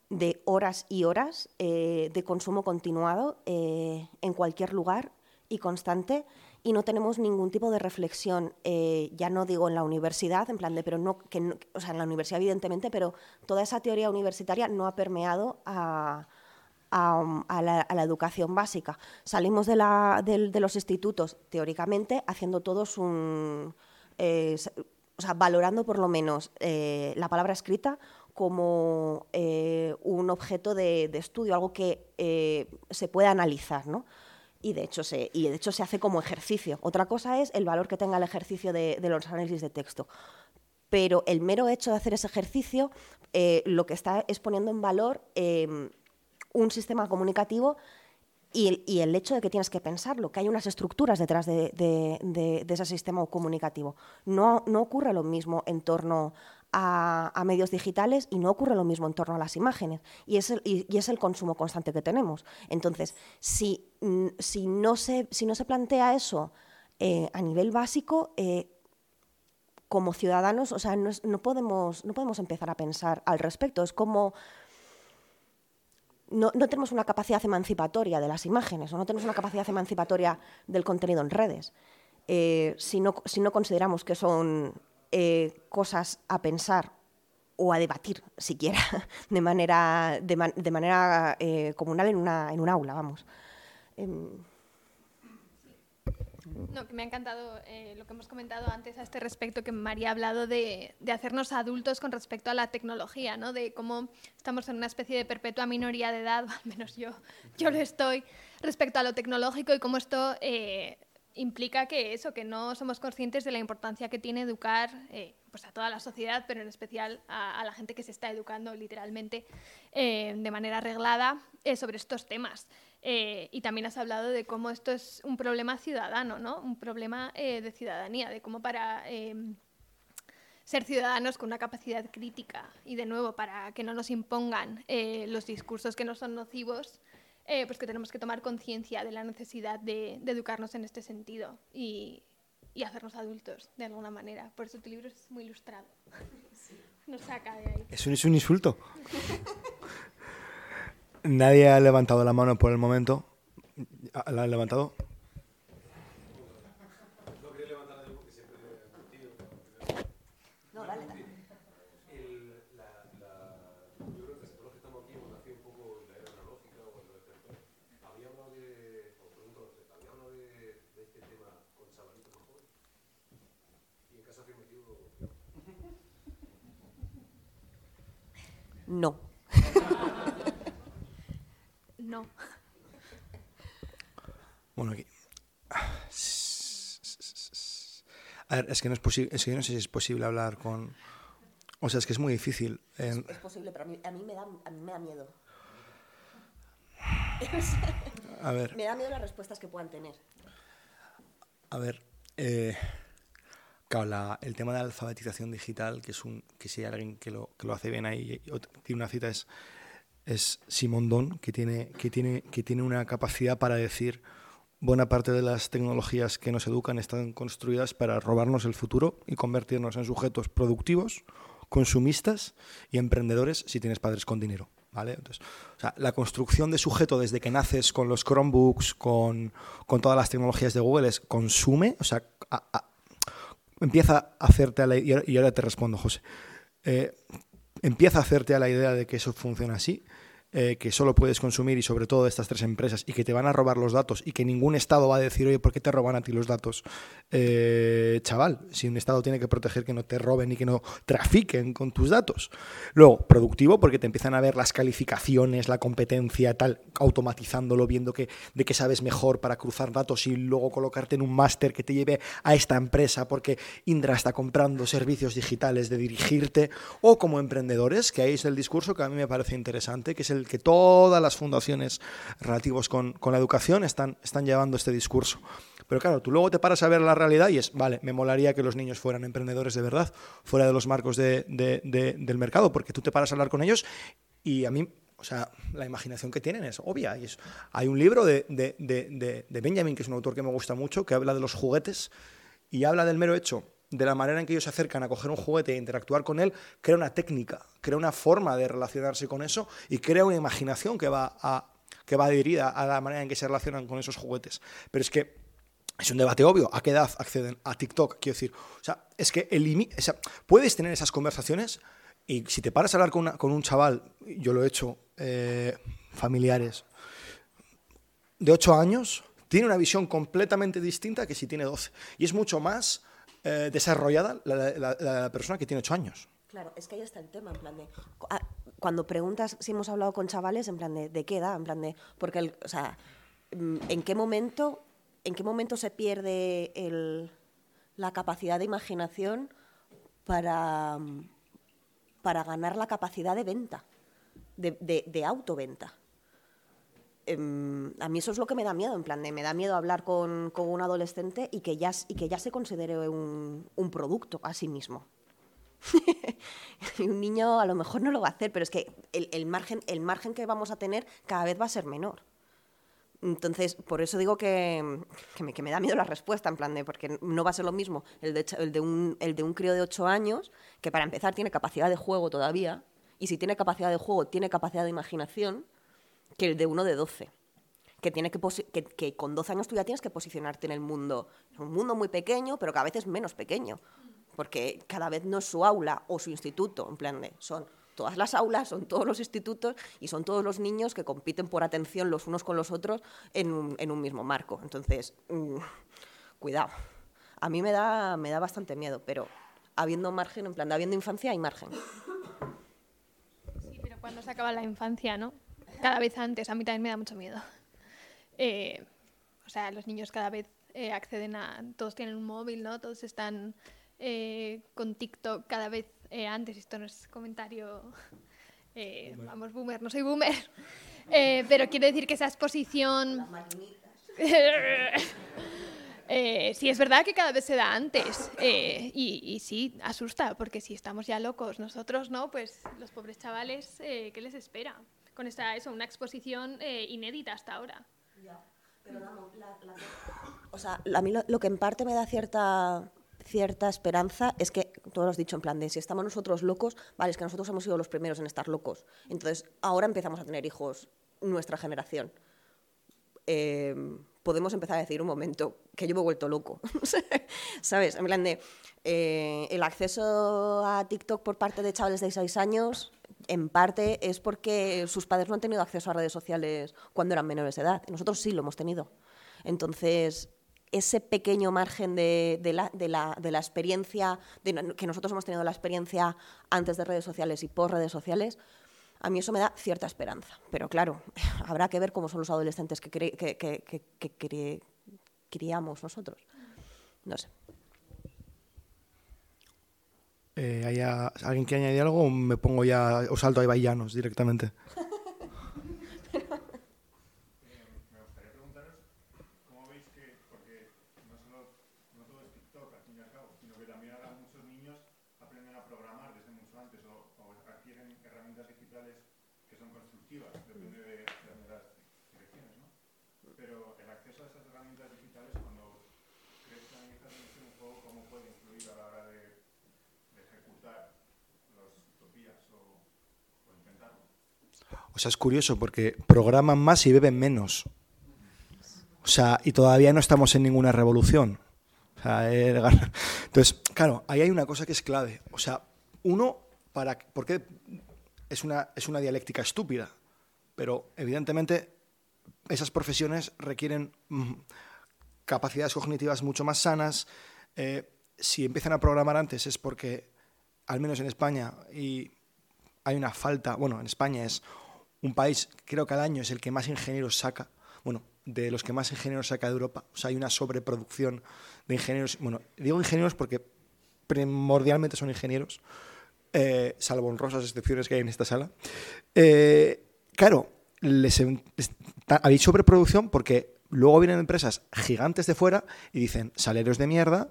Speaker 2: de horas y horas eh, de consumo continuado eh, en cualquier lugar y constante y no tenemos ningún tipo de reflexión, eh, ya no digo en la universidad, en plan de, pero no, que o sea, en la universidad evidentemente, pero toda esa teoría universitaria no ha permeado a, la, educación básica. Salimos de, de, los institutos, teóricamente, haciendo todos un o sea, valorando por lo menos eh, la palabra escrita como eh, un objeto de, estudio, algo que eh, se puede analizar, ¿no? Y de, hecho se, y de hecho se hace como ejercicio. Otra cosa es el valor que tenga el ejercicio de, de los análisis de texto. Pero el mero hecho de hacer ese ejercicio lo que está es poniendo en valor un sistema comunicativo y el, hecho de que tienes que pensarlo, que hay unas estructuras detrás de, ese sistema comunicativo. No, no, ocurre lo mismo en torno a, medios digitales y no ocurre lo mismo en torno a las imágenes. Y es el, y, es el consumo constante que tenemos. Entonces, si, mm, si, no, se, si no se plantea eso eh, a nivel básico, eh, como ciudadanos, o sea, no, podemos, no podemos empezar a pensar al respecto. Es como no, tenemos una capacidad emancipatoria de las imágenes o no tenemos una capacidad emancipatoria del contenido en redes. Eh, si, no, consideramos que son eh, cosas a pensar o a debatir siquiera (laughs) de manera, de, manera eh, comunal en, una, en un aula, vamos.
Speaker 3: No, que me ha encantado eh, lo que hemos comentado antes a este respecto, que María ha hablado de, hacernos adultos con respecto a la tecnología, ¿no? de cómo estamos en una especie de perpetua minoría de edad, (laughs) al menos yo, yo lo estoy, respecto a lo tecnológico y cómo esto eh, implica que eso, que no somos conscientes de la importancia que tiene educar eh, pues a toda la sociedad, pero en especial a, la gente que se está educando literalmente de manera arreglada sobre estos temas. Eh, y también has hablado de cómo esto es un problema ciudadano, ¿no? Un problema eh, de ciudadanía, de cómo para em, ser ciudadanos con una capacidad crítica y de nuevo para que no nos impongan eh, los discursos que no son nocivos, pues que tenemos que tomar conciencia de la necesidad de, educarnos en este sentido y, y, hacernos adultos de alguna manera. Por eso tu libro es muy ilustrado. (laughs) Nos saca de ahí.
Speaker 1: Eso es un insulto. (laughs) Nadie ha levantado la mano por el momento. ¿La han levantado?
Speaker 2: No, dale, dale.
Speaker 4: Yo creo que se conoce estamos aquí, cuando hacía un poco la era analógica o cuando despertó. Había hablado de, os pregunto, había hablado de, de este tema con chavalitos más jóvenes. Y en casa afirmativo.
Speaker 2: No.
Speaker 3: No.
Speaker 1: Bueno, aquí. (sighs) A ver, es que no es posible, es que yo no sé si es posible hablar con... O sea, es que es muy difícil.
Speaker 2: Es,
Speaker 1: en-
Speaker 2: es posible, pero a mí, a mí me, da, a mí me da miedo. (laughs)
Speaker 1: a ver,
Speaker 2: Me da miedo las respuestas que puedan tener.
Speaker 1: a ver. eh, claro, la- el tema de la alfabetización digital, que es un, que si hay alguien que lo, que lo hace bien ahí, tiene una cita es es Simon Don, que tiene, que, tiene, que tiene una capacidad para decir buena parte de las tecnologías que nos educan están construidas para robarnos el futuro y convertirnos en sujetos productivos, consumistas y emprendedores si tienes padres con dinero. ¿vale? O sea, la construcción de sujeto desde que naces con los Chromebooks, con, con todas las tecnologías de Google, es consume, o sea, a- empieza a hacerte a la, ahora- y ahora te respondo, José. Eh, empieza a hacerte a la idea de que eso funciona así, eh, que solo puedes consumir y sobre todo de estas tres empresas y que te van a robar los datos y que ningún Estado va a decir, oye, ¿por qué te roban a ti los datos? Eh, chaval, si un Estado tiene que proteger que no te roben y que no trafiquen con tus datos. Luego, productivo, porque te empiezan a ver las calificaciones, la competencia, tal, automatizándolo, viendo que, de qué sabes mejor para cruzar datos y luego colocarte en un máster que te lleve a esta empresa, porque Indra está comprando servicios digitales de dirigirte, o como emprendedores, que ahí es el discurso que a mí me parece interesante, que es el que todas las fundaciones relativos con, con la educación están, están llevando este discurso. Pero claro, tú luego te paras a ver la realidad y es, vale, me molaría que los niños fueran emprendedores de verdad, fuera de los marcos de- de- de- del mercado, porque tú te paras a hablar con ellos y a mí, o sea, la imaginación que tienen es obvia. Y es- hay un libro de- de- de- de Benjamin, que es un autor que me gusta mucho, que habla de los juguetes y habla del mero hecho de la manera en que ellos se acercan a coger un juguete e interactuar con él, crea una técnica, crea una forma de relacionarse con eso y crea una imaginación que va, a, que va adherida a la manera en que se relacionan con esos juguetes. Pero es que es un debate obvio. ¿A qué edad acceden a TikTok? Quiero decir, o sea, es que o sea, puedes tener esas conversaciones y si te paras a hablar con, una- con un chaval, yo lo he hecho, eh, familiares, de 8 años, tiene una visión completamente distinta que si tiene 12. Y es mucho más eh, desarrollada la, la- la- persona que tiene 8 años.
Speaker 2: Claro, es que ahí está el tema, en plan de... ah, Cuando preguntas si hemos hablado con chavales, en plan de, ¿de qué edad? En plan de... Porque, el- o sea, mm, ¿en qué momento, en qué momento se pierde el- la capacidad de imaginación para, mm, para ganar la capacidad de venta, de, de autoventa? Em, a mí eso es lo que me da miedo, en plan de, me da miedo hablar con, con un adolescente y que ya, y que ya se considere un, un producto a sí mismo. (laughs) Un niño a lo mejor no lo va a hacer, pero es que el, el margen, el margen que vamos a tener cada vez va a ser menor. Entonces, por eso digo que, que me, da miedo la respuesta, en plan de, porque no va a ser lo mismo el de, el de, un, el de un crío de 8 años, que para empezar tiene capacidad de juego todavía, y si tiene capacidad de juego, tiene capacidad de imaginación, que el de uno de 12 que, tiene que, que, que con 12 años tú ya tienes que posicionarte en el mundo. Es un mundo muy pequeño, pero cada vez es menos pequeño, porque cada vez no es su aula o su instituto, en plan de, son todas las aulas, son todos los institutos y son todos los niños que compiten por atención los unos con los otros en un, en un mismo marco. Entonces, mm, cuidado. A mí me da, me da bastante miedo, pero habiendo margen, en plan de habiendo infancia hay margen.
Speaker 3: Sí, pero cuando se acaba la infancia, ¿no? Cada vez antes, a mí también me da mucho miedo. Eh, o sea, los niños cada vez eh, acceden a... Todos tienen un móvil, ¿no? Todos están eh, con TikTok cada vez eh, antes. Esto no es comentario... (laughs) eh, vamos, boomer, no soy boomer. (laughs) Eh, pero quiero decir que esa exposición... (laughs) Eh, sí, es verdad que cada vez se da antes eh, y, y sí, asusta, porque si estamos ya locos nosotros, ¿no? Pues los pobres chavales, eh, ¿qué les espera? Con esta, eso, una exposición eh, inédita hasta ahora.
Speaker 2: O sea, a mí lo, lo que en parte me da cierta cierta esperanza es que, tú lo has dicho en plan de si estamos nosotros locos, vale, es que nosotros hemos sido los primeros en estar locos. Entonces, ahora empezamos a tener hijos, nuestra generación. Eh, podemos empezar a decir un momento que yo me he vuelto loco, (laughs) ¿sabes? En plan de eh, el acceso a TikTok por parte de chavales de 6 años, en parte es porque sus padres no han tenido acceso a redes sociales cuando eran menores de edad. Nosotros sí lo hemos tenido. Entonces, ese pequeño margen de, la, experiencia, que nosotros hemos tenido la experiencia antes de redes sociales y por redes sociales, a mí eso me da cierta esperanza. Pero claro, (laughs) habrá que ver cómo son los adolescentes que, que, que- que- que cri- criamos nosotros. No sé.
Speaker 1: Eh, haya alguien que añadir algo me pongo ya, o salto a Ibai Llanos directamente.
Speaker 5: Me gustaría preguntaros cómo veis que, porque no solo no todo es TikTok al fin y al cabo, sino que también ahora muchos niños aprenden a programar desde mucho antes o, o adquieren herramientas digitales que son constructivas, depende de, de las direcciones, ¿no? Pero el acceso a esas herramientas digitales cuando crezcan y están en un juego, ¿cómo puede influir a la hora de, de ejecutar las utopías o, o intentarlo?
Speaker 1: O es curioso porque programan más y beben menos. O sea, y todavía no estamos en ninguna revolución. Eh, (laughs) entonces, claro, ahí hay una cosa que es clave. O sea, uno, para, porque es una, es una dialéctica estúpida, pero evidentemente esas profesiones requieren mm, capacidades cognitivas mucho más sanas. Eh, si empiezan a programar antes es porque, al menos en España, y hay una falta, bueno, en España es un país, creo que al año es el que más ingenieros saca, bueno, de los que más ingenieros saca de Europa, o sea, hay una sobreproducción de ingenieros, bueno, digo ingenieros porque primordialmente son ingenieros, eh, salvo honrosas excepciones que hay en esta sala. Eh, claro, les, está- hay sobreproducción porque luego vienen empresas gigantes de fuera y dicen salarios de mierda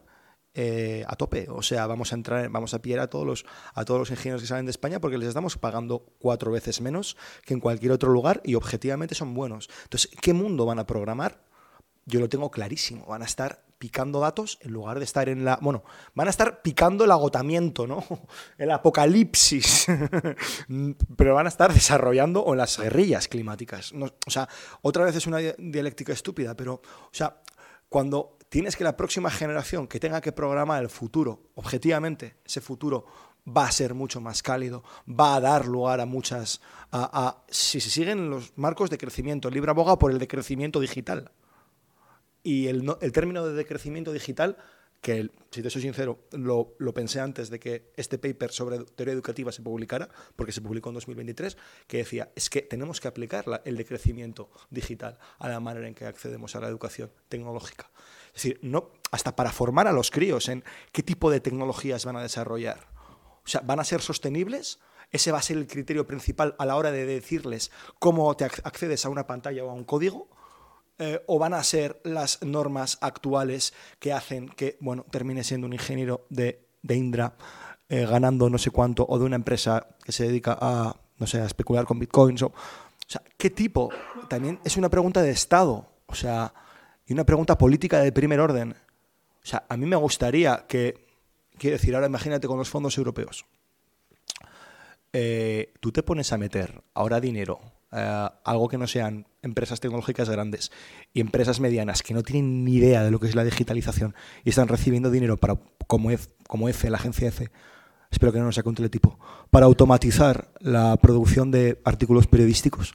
Speaker 1: eh, a tope. O sea, vamos a entrar, vamos a pillar a todos los a todos los ingenieros que salen de España porque les estamos pagando cuatro veces menos que en cualquier otro lugar y objetivamente son buenos. Entonces, ¿qué mundo van a programar? Yo lo tengo clarísimo. Van a estar picando datos en lugar de estar en la. Bueno, van a estar picando el agotamiento, ¿no? (laughs) El apocalipsis. (laughs) Pero van a estar desarrollando o las guerrillas climáticas. No, o sea, otra vez es una di- dialéctica estúpida, pero, o sea, cuando tienes que la próxima generación que tenga que programar el futuro, objetivamente, ese futuro va a ser mucho más cálido, va a dar lugar a muchas. Si se siguen los marcos de crecimiento, el libro aboga por el decrecimiento digital. Y el, el término de decrecimiento digital, que si te soy sincero, lo, lo pensé antes de que este paper sobre teoría educativa se publicara, porque se publicó en 2023, que decía, es que tenemos que aplicar la- el decrecimiento digital a la manera en que accedemos a la educación tecnológica. Es decir, no, hasta para formar a los críos en qué tipo de tecnologías van a desarrollar. O sea, ¿van a ser sostenibles? Ese va a ser el criterio principal a la hora de decirles cómo te ac- accedes a una pantalla o a un código. Eh, o van a ser las normas actuales que hacen que, bueno, termine siendo un ingeniero de, de Indra eh, ganando no sé cuánto o de una empresa que se dedica a, no sé, a especular con bitcoins. O, o sea, ¿qué tipo? También es una pregunta de Estado, o sea, y una pregunta política de primer orden. O sea, a mí me gustaría que, quiero decir, ahora imagínate con los fondos europeos. Eh, tú te pones a meter ahora dinero, eh, algo que no sean empresas tecnológicas grandes y empresas medianas que no tienen ni idea de lo que es la digitalización y están recibiendo dinero para, como, F, como F, la agencia F, espero que no nos saque un teletipo, para automatizar la producción de artículos periodísticos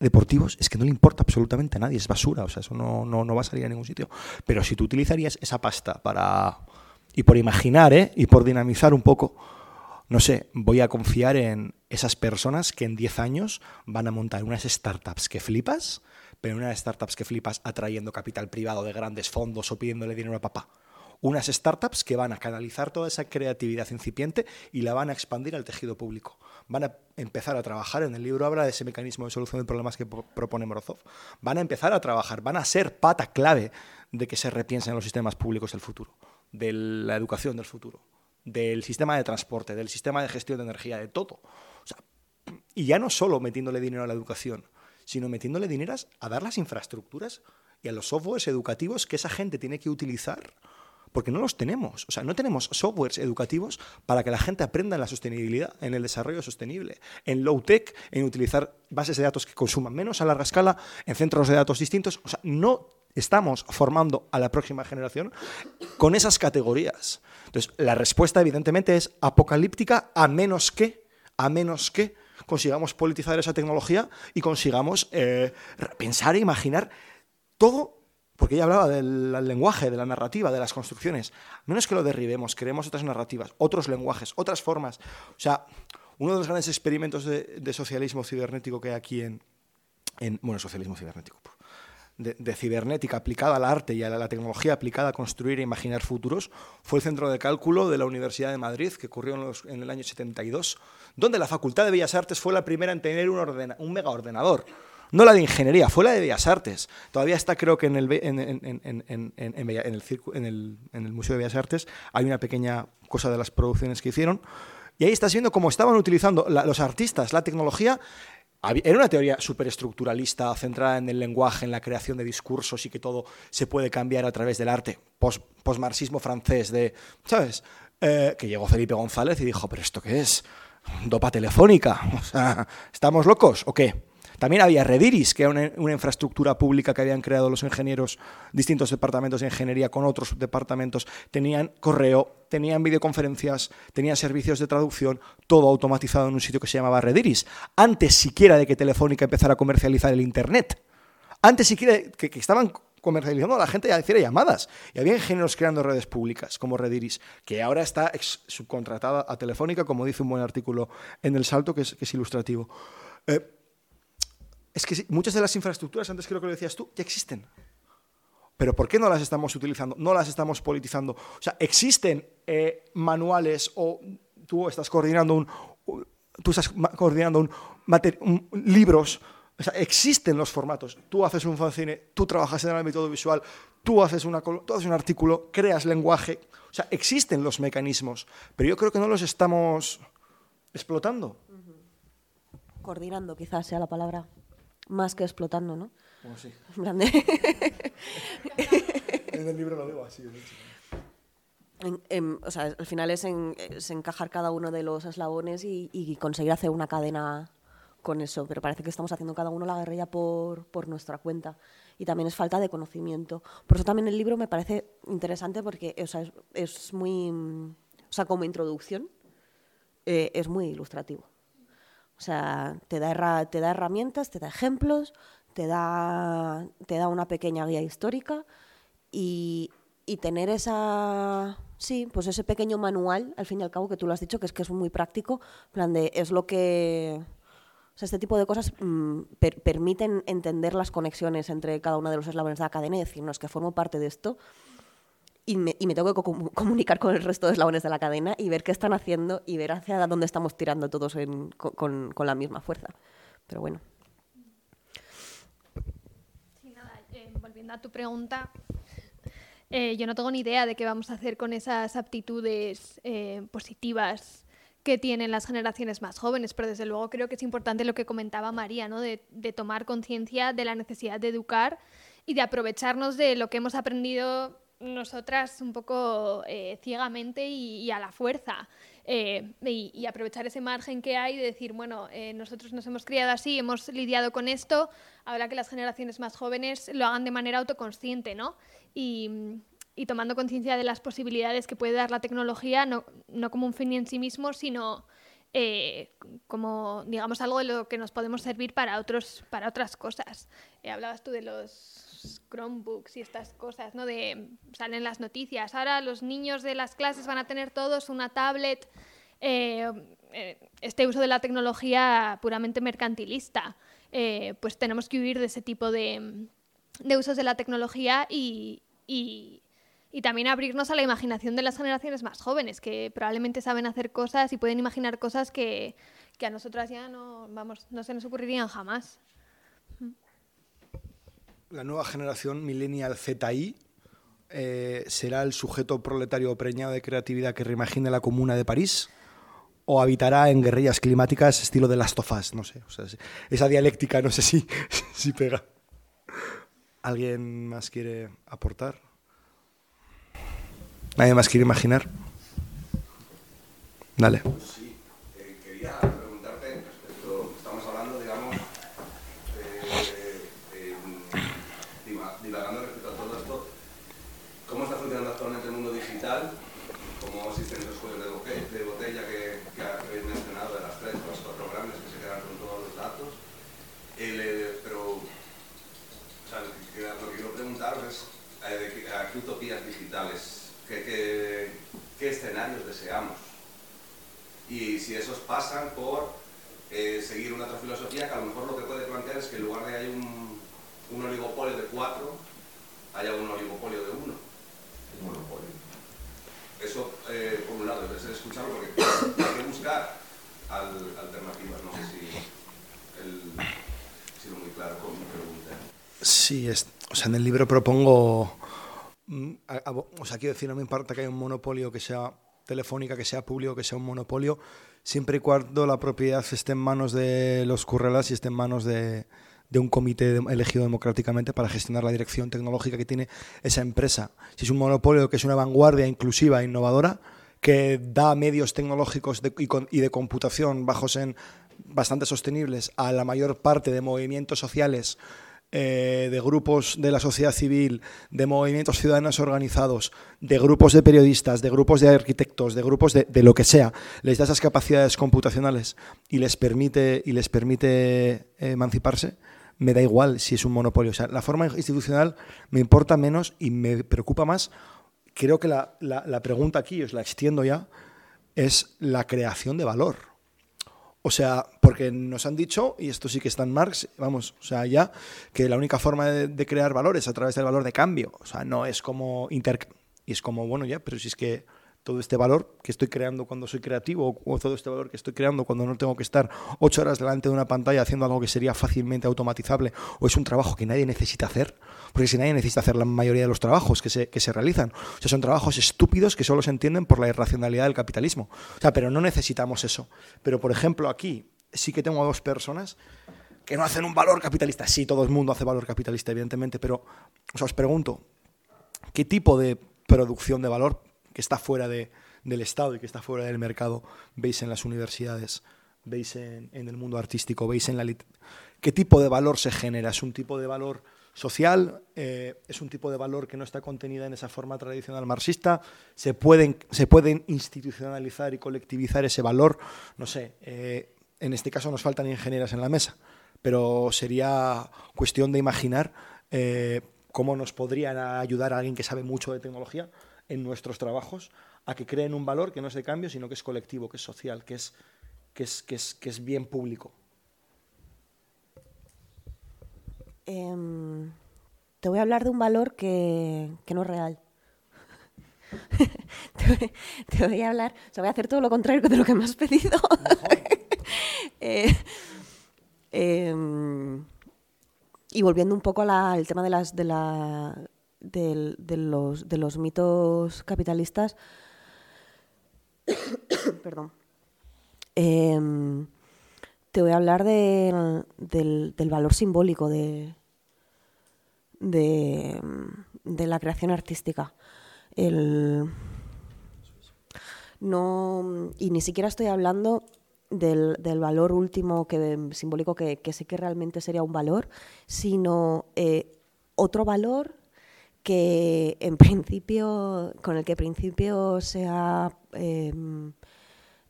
Speaker 1: deportivos, es que no le importa absolutamente a nadie, es basura, o sea, eso no, no, no va a salir a ningún sitio. Pero si tú utilizarías esa pasta para, y por imaginar, ¿eh? y por dinamizar un poco, no sé, voy a confiar en esas personas que en 10 años van a montar unas startups que flipas, pero unas startups que flipas atrayendo capital privado de grandes fondos o pidiéndole dinero a papá. Unas startups que van a canalizar toda esa creatividad incipiente y la van a expandir al tejido público. Van a empezar a trabajar, en el libro habla de ese mecanismo de solución de problemas que pro- propone Morozov. Van a empezar a trabajar, van a ser pata clave de que se repiensen los sistemas públicos del futuro, de la educación del futuro del sistema de transporte, del sistema de gestión de energía, de todo. O sea, y ya no solo metiéndole dinero a la educación, sino metiéndole dinero a dar las infraestructuras y a los softwares educativos que esa gente tiene que utilizar, porque no los tenemos. O sea, no tenemos softwares educativos para que la gente aprenda en la sostenibilidad, en el desarrollo sostenible, en low-tech, en utilizar bases de datos que consuman menos a larga escala, en centros de datos distintos. O sea, no estamos formando a la próxima generación con esas categorías. Entonces, la respuesta evidentemente es apocalíptica a menos que, a menos que consigamos politizar esa tecnología y consigamos eh, pensar e imaginar todo, porque ella hablaba del lenguaje, de la narrativa, de las construcciones. Menos que lo derribemos, creemos otras narrativas, otros lenguajes, otras formas. O sea, uno de los grandes experimentos de, de socialismo cibernético que hay aquí en, en bueno, socialismo cibernético, de, cibernética aplicada al arte y a la, tecnología aplicada a construir e imaginar futuros fue el Centro de Cálculo de la Universidad de Madrid, que ocurrió en, los- en el año 72, donde la Facultad de Bellas Artes fue la primera en tener un, ordena- un mega ordenador. No la de ingeniería, fue la de Bellas Artes. Todavía está, creo que en el, Museo de Bellas Artes hay una pequeña cosa de las producciones que hicieron. Y ahí estás viendo cómo estaban utilizando los artistas la tecnología. Era una teoría superestructuralista, centrada en el lenguaje, en la creación de discursos y que todo se puede cambiar a través del arte. Post, postmarxismo francés de, ¿sabes? Eh, que llegó Felipe González y dijo, ¿pero esto qué es? ¿Dopa telefónica? (laughs) O sea, ¿estamos locos o qué? También había Rediris, que era una, infraestructura pública que habían creado los ingenieros, distintos departamentos de ingeniería con otros departamentos. Tenían correo, tenían videoconferencias, tenían servicios de traducción, todo automatizado en un sitio que se llamaba Rediris. Antes siquiera de que Telefónica empezara a comercializar el Internet. Antes siquiera que, que estaban comercializando la gente y a decir llamadas. Y había ingenieros creando redes públicas como Rediris, que ahora está subcontratada a Telefónica, como dice un buen artículo en El Salto, que es, que es ilustrativo. Eh, es que muchas de las infraestructuras, antes creo que lo decías tú, ya existen. Pero ¿por qué no las estamos utilizando? No las estamos politizando. O sea, existen eh, manuales o tú estás coordinando un, tú estás coordinando un, libros. O sea, existen los formatos. Tú haces un fanzine, tú trabajas en el ámbito visual, tú haces, una, tú haces un artículo, creas lenguaje. O sea, existen los mecanismos, pero yo creo que no los estamos explotando.
Speaker 2: Coordinando quizás sea la palabra, más que explotando, ¿no?
Speaker 1: Como sí.
Speaker 2: En plan de- (laughs)
Speaker 1: En el libro lo digo así.
Speaker 2: en- en- o sea, al final es, en- es encajar cada uno de los eslabones y, y conseguir hacer una cadena con eso, pero parece que estamos haciendo cada uno la guerrilla por, por nuestra cuenta. Y también es falta de conocimiento. Por eso también el libro me parece interesante porque o sea, es, es muy... mm, O sea, como introducción, eh, es muy ilustrativo. O sea, te da, te da herramientas, te da ejemplos, te da, te da una pequeña guía histórica y, y tener esa, sí, pues ese pequeño manual, al fin y al cabo, que tú lo has dicho, que es que es muy práctico, plan de, es lo que... O sea, este tipo de cosas mm, per- permiten entender las conexiones entre cada uno de los eslabones de la cadena y decir, no, es que formo parte de esto y me, y me tengo que co- comunicar con el resto de eslabones de la cadena y ver qué están haciendo y ver hacia dónde estamos tirando todos en- con, con- con la misma fuerza. Pero bueno.
Speaker 3: Sí, nada, eh, volviendo a tu pregunta, eh, yo no tengo ni idea de qué vamos a hacer con esas aptitudes eh, positivas que tienen las generaciones más jóvenes, pero desde luego creo que es importante lo que comentaba María, ¿no? de, de tomar conciencia de la necesidad de educar y de aprovecharnos de lo que hemos aprendido nosotras un poco eh, ciegamente y, y a la fuerza. Eh, y, y aprovechar ese margen que hay de decir, bueno, eh, nosotros nos hemos criado así, hemos lidiado con esto, ahora que las generaciones más jóvenes lo hagan de manera autoconsciente, ¿no? Y, y tomando conciencia de las posibilidades que puede dar la tecnología, no, no como un fin en sí mismo, sino eh, como, digamos, algo de lo que nos podemos servir para, otros, para otras cosas. Eh, hablabas tú de los Chromebooks y estas cosas, ¿no? De, salen las noticias. Ahora los niños de las clases van a tener todos una tablet. eh, eh, este uso de la tecnología puramente mercantilista. Eh, pues tenemos que huir de ese tipo de, de usos de la tecnología y, y- y también abrirnos a la imaginación de las generaciones más jóvenes, que probablemente saben hacer cosas y pueden imaginar cosas que, que a nosotras ya no, vamos, no se nos ocurrirían jamás.
Speaker 1: La nueva generación millennial ZI eh, será el sujeto proletario preñado de creatividad que reimagine la comuna de París o habitará en guerrillas climáticas estilo de Last of Us, no sé, o sea, esa dialéctica no sé si, (laughs) si pega. ¿Alguien más quiere aportar? ¿Nadie más quiere imaginar? Dale.
Speaker 4: Sí, eh, quería preguntarte respecto, estamos hablando, digamos, eh, eh, diva- divagando respecto a todo esto, ¿cómo está funcionando actualmente el mundo digital? ¿Cómo existen esos cuellos de, boque- de botella que, que habéis mencionado de las tres o las cuatro grandes que se quedan con todos los datos? El, eh, pero, o sea, lo que, lo que quiero preguntaros es eh, de qué- a qué utopías digitales, qué, qué- qué escenarios deseamos y si esos pasan por eh, seguir una otra filosofía que a lo mejor lo que puede plantear es que en lugar de hay un, un oligopolio de cuatro haya un oligopolio de uno. Es monopolio. Eso, eh, por un lado, debe ser escuchado porque hay que buscar al- alternativas. No sé si el, he sido muy claro con mi pregunta.
Speaker 1: Sí, es, o sea, en el libro propongo, mm, a- a- o sea, quiero decir, no me importa que haya un monopolio que sea telefónica, que sea público, que sea un monopolio, siempre y cuando la propiedad esté en manos de los currelas y esté en manos de, de un comité elegido democráticamente para gestionar la dirección tecnológica que tiene esa empresa. Si es un monopolio que es una vanguardia inclusiva e innovadora, que da medios tecnológicos y, y de computación bajos en bastante sostenibles a la mayor parte de movimientos sociales eh, de grupos de la sociedad civil, de movimientos ciudadanos organizados, de grupos de periodistas, de grupos de arquitectos, de grupos de, de lo que sea, les da esas capacidades computacionales y les permite, y les permite eh, emanciparse, me da igual si es un monopolio. O sea, la forma institucional me importa menos y me preocupa más. Creo que la, la- la pregunta aquí, os la extiendo ya, es la creación de valor. O sea, porque nos han dicho, y esto sí que está en Marx, vamos, o sea, ya, que la única forma de, crear valor es a través del valor de cambio. O sea, no es como inter... Y es como, bueno, ya, pero si es que todo este valor que estoy creando cuando soy creativo, o todo este valor que estoy creando cuando no tengo que estar ocho horas delante de una pantalla haciendo algo que sería fácilmente automatizable, o es un trabajo que nadie necesita hacer, porque si nadie necesita hacer la mayoría de los trabajos que se, que se realizan, o sea, son trabajos estúpidos que solo se entienden por la irracionalidad del capitalismo. O sea, pero no necesitamos eso. Pero, por ejemplo, aquí sí que tengo a dos personas que no hacen un valor capitalista. Sí, todo el mundo hace valor capitalista, evidentemente, pero o os pregunto, ¿qué tipo de producción de valor que está fuera de- del Estado y que está fuera del mercado veis en las universidades, veis en, en el mundo artístico, veis en la ¿Qué tipo de valor se genera? ¿Es un tipo de valor social? Eh, ¿Es un tipo de valor que no está contenida en esa forma tradicional marxista? ¿Se pueden, se pueden institucionalizar y colectivizar ese valor? No sé, eh, en este caso nos faltan ingenieras en la mesa, pero sería cuestión de imaginar eh, cómo nos podría ayudar a alguien que sabe mucho de tecnología en nuestros trabajos a que creen un valor que no es de cambio, sino que es colectivo, que es social, que es, que es, que es, que es bien público.
Speaker 2: Em, te voy a hablar de un valor que, que no es real. (laughs) te, voy, a hablar, o sea, voy a hacer todo lo contrario de lo que me has pedido. (laughs) Eh, em, y volviendo un poco al tema de, las, de, la, de los, de los mitos capitalistas, (coughs) perdón. Em, te voy a hablar del, del- valor simbólico de, de, la creación artística. El, no, y ni siquiera estoy hablando del, del valor último que, simbólico que, que sé que realmente sería un valor, sino eh, otro valor que en principio, con el que en principio se ha em,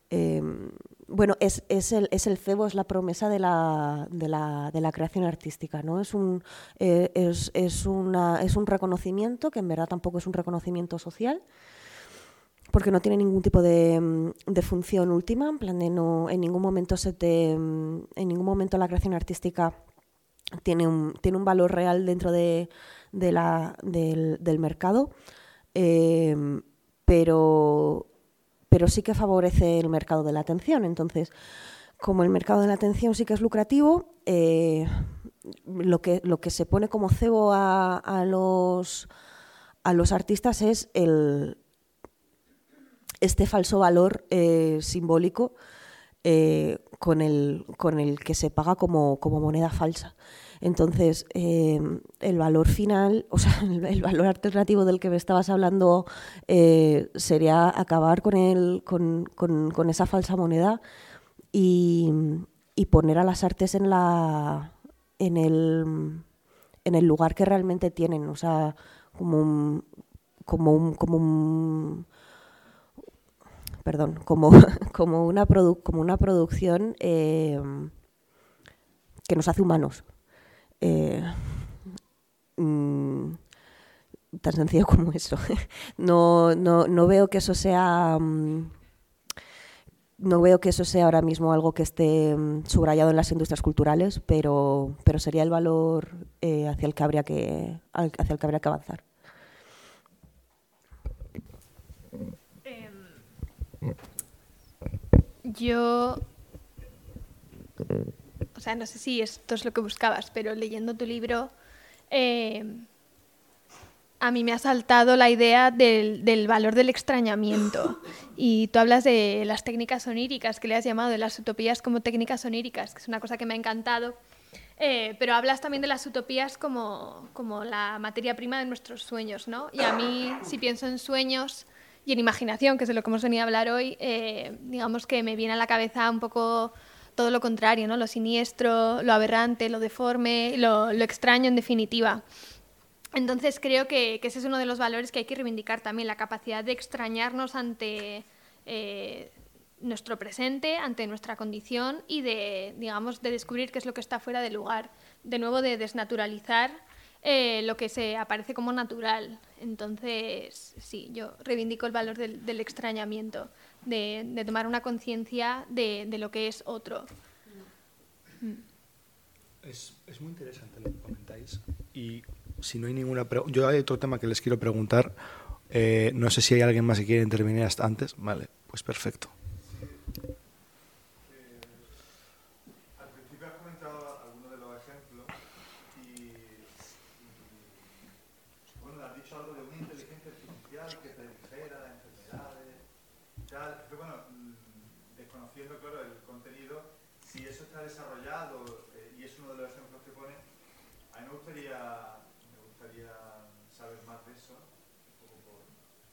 Speaker 2: em, bueno, es, es, el, es el cebo, es la promesa de la, de la, de la creación artística, ¿no? Es un, eh, es, es, una, es un reconocimiento, que en verdad tampoco es un reconocimiento social, porque no tiene ningún tipo de, mm, de función última, en plan de no, en ningún momento se te, en ningún momento la creación artística tiene un, tiene un valor real dentro de, de la, del, mercado, eh, pero, pero sí que favorece el mercado de la atención. Entonces, como el mercado de la atención sí que es lucrativo, eh, lo, que, lo que se pone como cebo a, a los, a los artistas es el, este falso valor eh, simbólico con, el, con el que se paga como, como moneda falsa. Entonces, eh, el valor final, o sea, (laughs) el, valor alternativo del que me estabas hablando eh, sería acabar con, el, con, con, esa falsa moneda y, poner a las artes en, la, en, el, en el lugar que realmente tienen, o sea, como un, como un, como un perdón, como, (laughs) como, una, produ como una producción eh, que nos hace humanos. Eh, mm, tan sencillo como eso. (laughs) No, no, no, veo que eso sea. Mm, no veo que eso sea ahora mismo algo que esté mm, subrayado en las industrias culturales, pero, pero sería el valor eh, hacia, el que habría que, hacia el que habría que avanzar.
Speaker 3: Yo. O sea, no sé si esto es lo que buscabas, pero leyendo tu libro, eh, a mí me ha saltado la idea del, del valor del extrañamiento. Y tú hablas de las técnicas oníricas, que le has llamado, de las utopías como técnicas oníricas, que es una cosa que me ha encantado. Eh, pero hablas también de las utopías como, como la materia prima de nuestros sueños, ¿no? Y a mí, si pienso en sueños y en imaginación, que es de lo que hemos venido a hablar hoy, eh, digamos que me viene a la cabeza un poco todo lo contrario, ¿no? Lo siniestro, lo aberrante, lo deforme, lo, extraño en definitiva. Entonces creo que, ese es uno de los valores que hay que reivindicar también, la capacidad de extrañarnos ante eh, nuestro presente, ante nuestra condición y de, digamos, de descubrir qué es lo que está fuera de lugar. De nuevo, de desnaturalizar eh, lo que se aparece como natural. Entonces, sí, yo reivindico el valor del extrañamiento, de, de tomar una conciencia de, de lo que es otro.
Speaker 1: Es, es muy interesante lo que comentáis. Y si no hay ninguna pregunta. Yo hay otro tema que les quiero preguntar. Eh, no sé si hay alguien más que quiera intervenir hasta antes. Vale, pues perfecto.
Speaker 5: Al principio has comentado algunos de los ejemplos y, y, bueno, has dicho algo de una inteligencia artificial que predijera las enfermedades y tal. Pero bueno, mm, desconociendo, claro, el contenido, si eso está desarrollado eh, y es uno de los ejemplos que pone, a mí me gustaría, me gustaría saber más de eso, un poco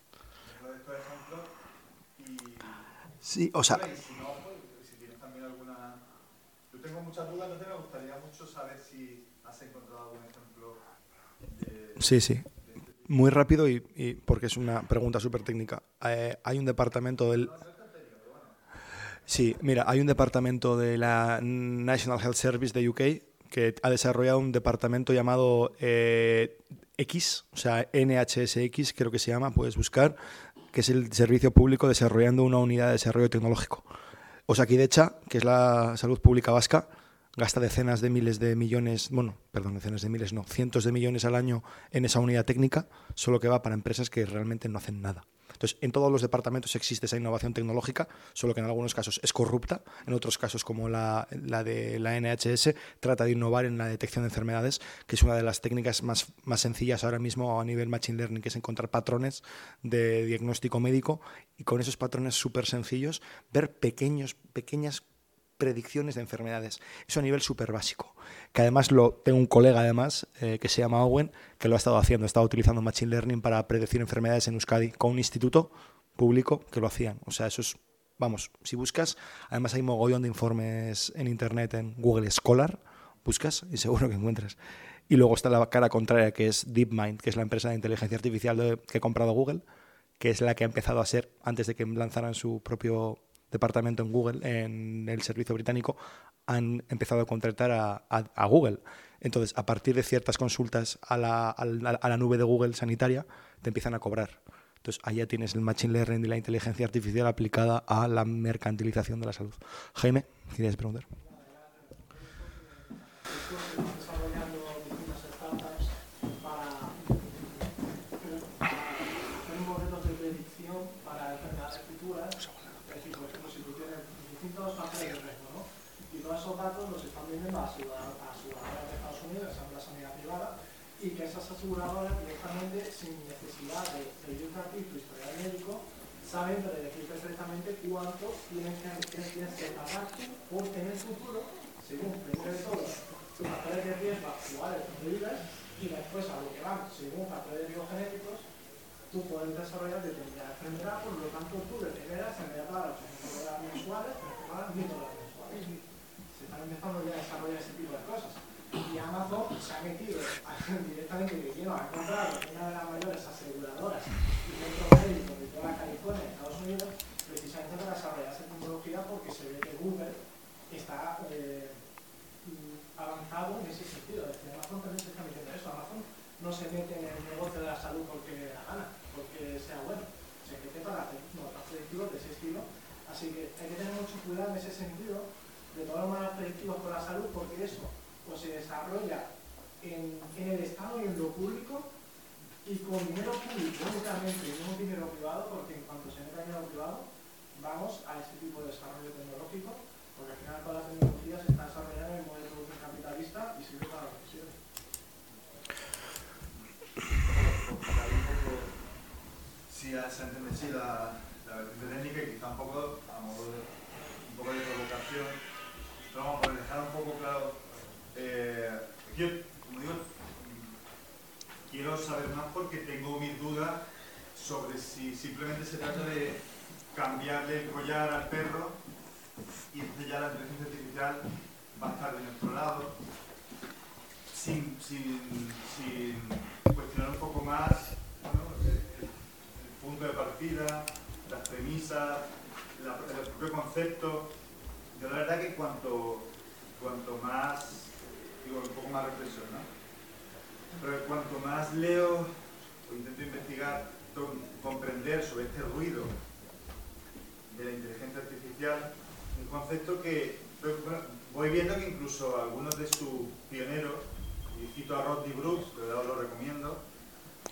Speaker 5: por ejemplo de estos ejemplos y
Speaker 1: Sí, o sea,
Speaker 5: y si no, pues, si tienes también alguna... Yo tengo muchas dudas, me gustaría mucho saber si has encontrado algún ejemplo de...
Speaker 1: sí, sí. Muy rápido y, y porque es una pregunta súper técnica. Eh, hay un departamento del... Sí, mira, hay un departamento de la National Health Service de UK que ha desarrollado un departamento llamado eh, X, o sea, NHSX creo que se llama, puedes buscar, que es el servicio público desarrollando una unidad de desarrollo tecnológico. Osakidecha, que es la salud pública vasca, gasta decenas de miles de millones, bueno, perdón, decenas de miles, no, cientos de millones al año en esa unidad técnica, solo que va para empresas que realmente no hacen nada. Entonces, en todos los departamentos existe esa innovación tecnológica, solo que en algunos casos es corrupta, en otros casos, como la, de la NHS, trata de innovar en la detección de enfermedades, que es una de las técnicas más, más sencillas ahora mismo a nivel machine learning, que es encontrar patrones de diagnóstico médico. Y con esos patrones súper sencillos ver pequeños, pequeñas predicciones de enfermedades. Eso a nivel súper básico. Que además lo tengo un colega además eh, que se llama Owen que lo ha estado haciendo, ha estado utilizando machine learning para predecir enfermedades en Euskadi con un instituto público que lo hacían. O sea, eso es vamos, si buscas, además hay mogollón de informes en internet en Google Scholar, buscas y seguro que encuentras. Y luego está la cara contraria que es DeepMind, que es la empresa de inteligencia artificial de- que ha comprado Google, que es la que ha empezado a ser antes de que lanzaran su propio departamento en Google, en el servicio británico, han empezado a contratar a, Google. Entonces, a partir de ciertas consultas a la, a a la nube de Google sanitaria, te empiezan a cobrar. Entonces, ya tienes el machine learning y la inteligencia artificial aplicada a la mercantilización de la salud. Jaime, ¿quieres preguntar?
Speaker 6: Y que esas aseguradoras directamente, sin necesidad de pedirte a ti tu historial médico, saben predecir perfectamente cuánto tienes que, tienes que pagar porque en futuro, según primero de todo, tus factores de riesgo actuales vives y después a lo que van, según factores biogenéticos, tú puedes desarrollar determinada enfermedad, por lo tanto tú de primeras, en vez de pagar 800 dólares mensuales, 1000 dólares mensuales. Se están empezando ya a desarrollar ese tipo de cosas. Y Amazon se ha metido directamente que quiero ha comprado una de las mayores aseguradoras y centros médicos de toda California, Estados Unidos, precisamente para desarrollar esa tecnología porque se ve que Google está eh, avanzado en ese sentido. Es decir, Amazon también se está metiendo en eso. Amazon no se mete en el negocio de la salud porque le da gana, porque sea bueno. Se mete para hacer modelos predictivos de ese estilo, Así que hay que tener mucho cuidado en ese sentido de los malos predictivos con la salud, porque eso pues, se desarrolla en, el Estado y en lo público y con dinero público únicamente, y no dinero privado, porque en cuanto se meta dinero privado, vamos a este tipo de desarrollo tecnológico, porque al final todas las tecnologías se están desarrollando en el modelo de capitalista y sirve para decisiones.
Speaker 7: Sí, se entiende sí la, la vertiente técnica y quizá un poco a modo de, un poco de provocación. Pero vamos, por dejar un poco claro, eh, yo, como digo, quiero saber más porque tengo mis dudas sobre si simplemente se trata de cambiarle el collar al perro y entonces ya la inteligencia artificial va a estar de nuestro lado sin, sin, cuestionar un poco más el, punto de partida, las premisas, el propio concepto. Yo la verdad que cuanto, cuanto más, digo, un poco más reflexión, ¿no? Pero cuanto más leo o intento investigar, comprender sobre este ruido de la inteligencia artificial, un concepto que pues, voy viendo que incluso algunos de sus pioneros, y cito a Rodney Brooks, que de verdad os lo recomiendo,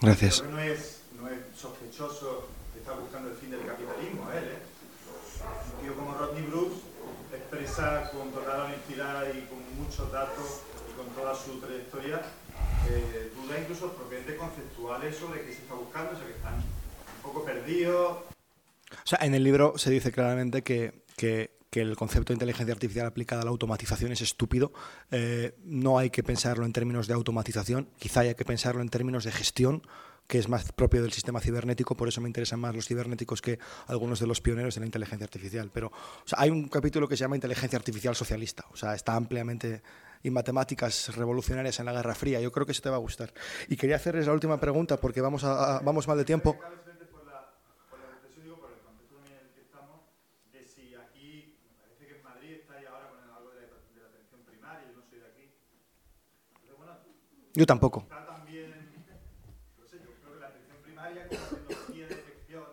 Speaker 1: Gracias.
Speaker 7: creo que no es, no es sospechoso que está buscando el fin del capitalismo, él, ¿eh? Un tío como Rodney Brooks expresa con total honestidad y con muchos datos con toda su trayectoria eh, dudas incluso propiamente conceptuales sobre qué se está buscando, o sea que están un poco perdidos.
Speaker 1: O sea, en el libro se dice claramente que, que- que el concepto de inteligencia artificial aplicada a la automatización es estúpido. Eh, no hay que pensarlo en términos de automatización, quizá haya que pensarlo en términos de gestión, que es más propio del sistema cibernético, por eso me interesan más los cibernéticos que algunos de los pioneros de la inteligencia artificial. Pero hay un capítulo que se llama Inteligencia Artificial Socialista, o sea, está ampliamente y matemáticas revolucionarias en la Guerra Fría. Yo creo que eso te va a gustar. Y quería hacerles la última pregunta porque vamos, a- vamos mal de tiempo.
Speaker 7: Cabe simplemente por la, por la reflexión, digo, por el contexto también en el que estamos, de si aquí, me parece que en Madrid está ahí ahora con algo de, la- de la atención primaria, yo no soy de aquí. Entonces, bueno,
Speaker 1: Yo tampoco.
Speaker 7: está también, no sé, yo creo que la atención primaria como tecnología de detección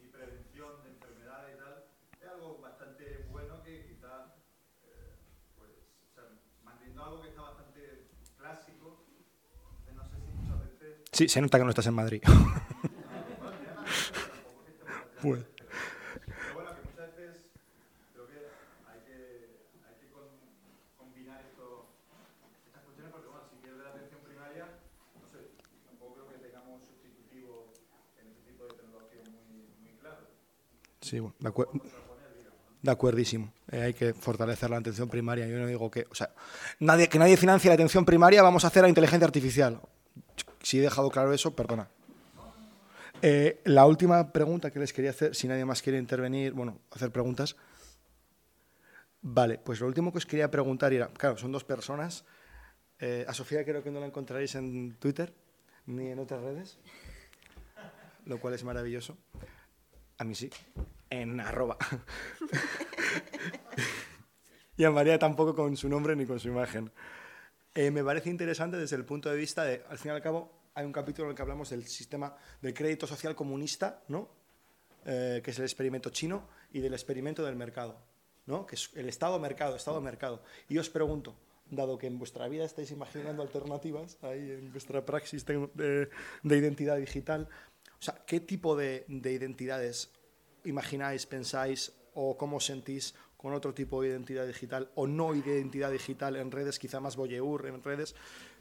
Speaker 7: y prevención de enfermedades y tal, es algo bastante bueno que quizá, eh, pues, o sea, manteniendo algo que está bastante clásico, entonces no sé si muchas veces
Speaker 1: Sí, se nota que no estás en Madrid. Bueno.
Speaker 7: Pero bueno, que muchas veces creo que hay que, hay que con- combinar esto, estas cuestiones porque, bueno, si pierde la atención primaria, no sé, tampoco creo que tengamos un sustitutivo en este tipo de tecnología muy, muy claro.
Speaker 1: Sí, bueno, de, acuer- de acuerdísimo. Eh, hay que fortalecer la atención primaria. Yo no digo que, o sea, nadie, que nadie financie la atención primaria, vamos a hacer la inteligencia artificial. Si he dejado claro eso, perdona. Eh, la última pregunta que les quería hacer, si nadie más quiere intervenir, bueno, hacer preguntas. Vale, pues lo último que os quería preguntar era, claro, son dos personas. Eh, a Sofía creo que no la encontraréis en Twitter ni en otras redes, lo cual es maravilloso. A mí sí, en arroba. (laughs) y a María tampoco con su nombre ni con su imagen. Eh, me parece interesante desde el punto de vista de, al fin y al cabo, hay un capítulo en el que hablamos del sistema del crédito social comunista, ¿no? Eh, que es el experimento chino, y del experimento del mercado, ¿no? que es el Estado-mercado, Estado-mercado. Y os pregunto, dado que en vuestra vida estáis imaginando alternativas, ahí en vuestra praxis de, de- de identidad digital, ¿qué tipo de identidades imagináis, pensáis o cómo sentís con otro tipo de identidad digital o no identidad digital en redes, quizá más voyeur en redes,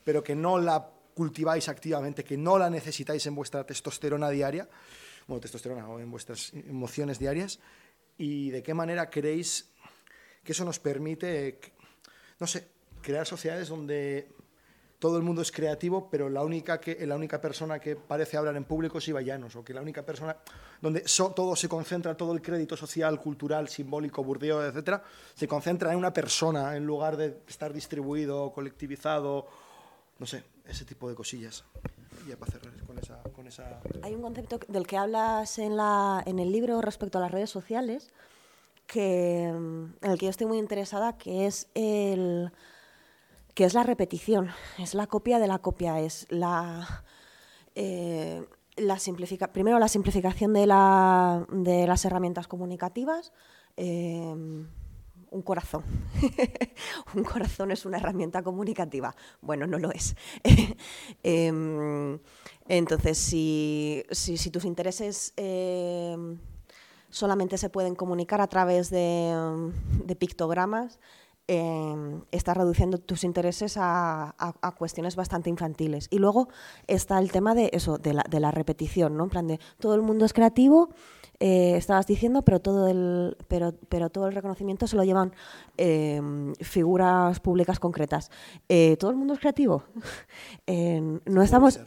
Speaker 1: pero que no la cultiváis activamente, que no la necesitáis en vuestra testosterona diaria, bueno, testosterona o en vuestras emociones diarias, y de qué manera creéis que eso nos permite, no sé, crear sociedades donde todo el mundo es creativo, pero la única, que, la única persona que parece hablar en público es Iba o que la única persona donde so- todo se concentra, todo el crédito social, cultural, simbólico, burdeo, etcétera, se concentra en una persona en lugar de estar distribuido, colectivizado, no sé, ese tipo de cosillas. Y para cerrar con esa, con esa
Speaker 2: Hay un concepto del que hablas en, la, en el libro respecto a las redes sociales, que, en el que yo estoy muy interesada, que es el que es la repetición, es la copia de la copia, es la eh, la simplifica primero la simplificación de, la- de las herramientas comunicativas. eh, un corazón. (laughs) un corazón es una herramienta comunicativa. Bueno, no lo es. (laughs) Em, entonces, si, si- tus intereses em, solamente se pueden comunicar a través de pictogramas, em, estás reduciendo tus intereses a, a- a cuestiones bastante infantiles. Y luego está el tema de eso, de la, de la repetición, ¿no? En plan de todo el mundo es creativo, eh, estabas diciendo, pero todo el, pero, pero todo el reconocimiento se lo llevan em, figuras públicas concretas. Eh, todo el mundo es creativo. (laughs) Em, no estamos.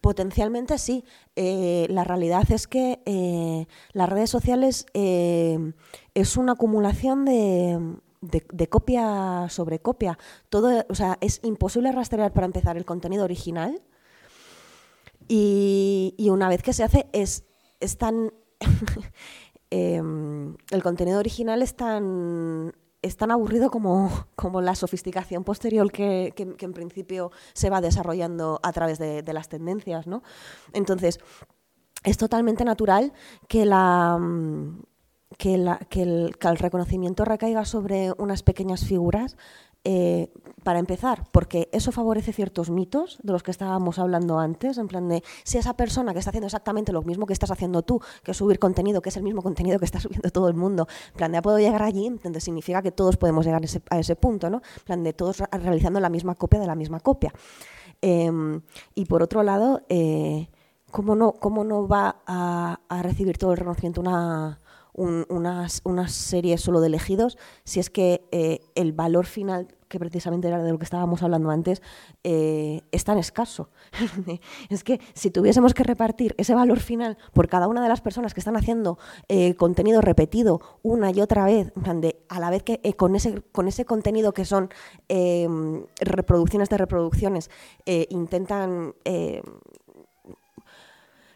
Speaker 2: Potencialmente sí. Eh, la realidad es que eh, las redes sociales eh, es una acumulación de, de- copia sobre copia. Todo, o sea, es imposible rastrear para empezar el contenido original. Y, y una vez que se hace, es, es tan. (laughs) em, el contenido original es tan, es tan aburrido como, como la sofisticación posterior que, que- que en principio se va desarrollando a través de, de las tendencias. ¿no? Entonces, es totalmente natural que la. Que, la- que el, que el reconocimiento recaiga sobre unas pequeñas figuras eh, para empezar, porque eso favorece ciertos mitos de los que estábamos hablando antes, en plan de si esa persona que está haciendo exactamente lo mismo que estás haciendo tú, que es subir contenido, que es el mismo contenido que está subiendo todo el mundo, en plan de ya puedo llegar allí, entonces significa que todos podemos llegar a ese, punto, ¿no? En plan de todos realizando la misma copia de la misma copia. Em, y por otro lado, eh, ¿cómo, no, ¿cómo no va a, a recibir todo el reconocimiento una, un- una, una solo de elegidos si es que eh, el valor final, que precisamente era de lo que estábamos hablando antes, eh, es tan escaso? (laughs) es que si tuviésemos que repartir ese valor final por cada una de las personas que están haciendo eh, contenido repetido una y otra vez, de, a la vez que eh, con, ese, con ese contenido que son eh, reproducciones de reproducciones, intentan eh,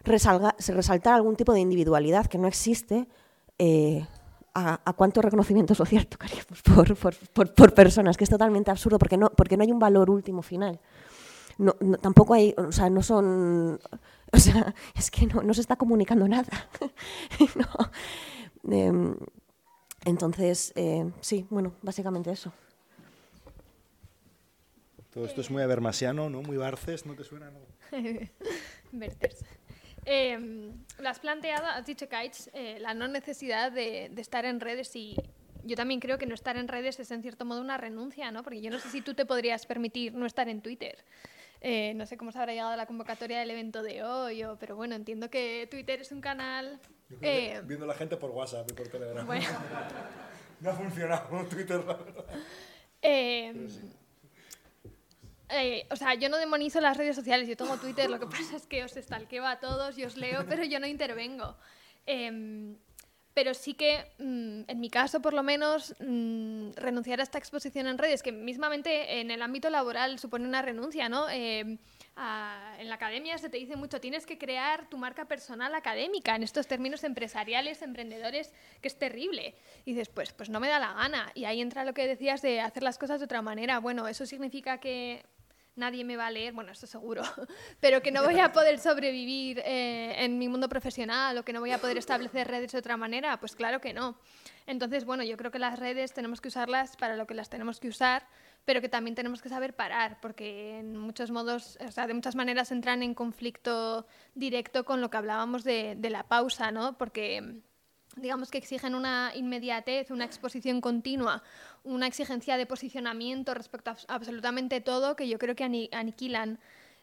Speaker 2: resalga- resaltar algún tipo de individualidad que no existe, eh, ¿a, a cuánto reconocimiento social (laughs) tocaríamos por, por, por- por personas? Que es totalmente absurdo porque no, porque no hay un valor último final. No, no- tampoco hay, o sea, no son, o sea, (laughs) es que no, no se está comunicando nada. (laughs) No. Em, entonces, eh, sí, bueno, básicamente eso.
Speaker 1: Todo esto es muy abermasiano, ¿no? Muy Barces, ¿no te suena? No?
Speaker 3: Verters. Eh, lo has planteado, has dicho, Kites, eh, la no necesidad de, de estar en redes y yo también creo que no estar en redes es en cierto modo una renuncia, ¿no? Porque yo no sé si tú te podrías permitir no estar en Twitter. Eh, no sé cómo se habrá llegado a la convocatoria del evento de hoy, o- pero bueno, entiendo que Twitter es un canal... eh,
Speaker 1: Viendo la gente por WhatsApp y por Telegram.
Speaker 3: bueno, (laughs)
Speaker 1: No ha funcionado Twitter, la verdad.
Speaker 3: Eh, eh, o sea, yo no demonizo las redes sociales, yo tengo Twitter, lo que (laughs) pasa es que os estalqueo a todos y os leo, pero yo no intervengo. Em, pero sí que, mm, en mi caso por lo menos, mm, renunciar a esta exposición en redes, que mismamente en el ámbito laboral supone una renuncia, ¿no? Em, a- en la academia se te dice mucho, tienes que crear tu marca personal académica, en estos términos empresariales, emprendedores, que es terrible. Y dices, pues, pues no me da la gana. Y ahí entra lo que decías de hacer las cosas de otra manera. Bueno, eso significa que nadie me va a leer, bueno, esto seguro, (laughs) pero que no voy a poder sobrevivir eh, en mi mundo profesional o que no voy a poder establecer redes de otra manera, pues claro que no. Entonces, bueno, yo creo que las redes tenemos que usarlas para lo que las tenemos que usar, pero que también tenemos que saber parar, porque en muchos modos, o sea, de muchas maneras entran en conflicto directo con lo que hablábamos de, de la pausa, ¿no? Porque digamos que exigen una inmediatez, una exposición continua, una exigencia de posicionamiento respecto a abs- absolutamente todo que yo creo que ani- aniquilan,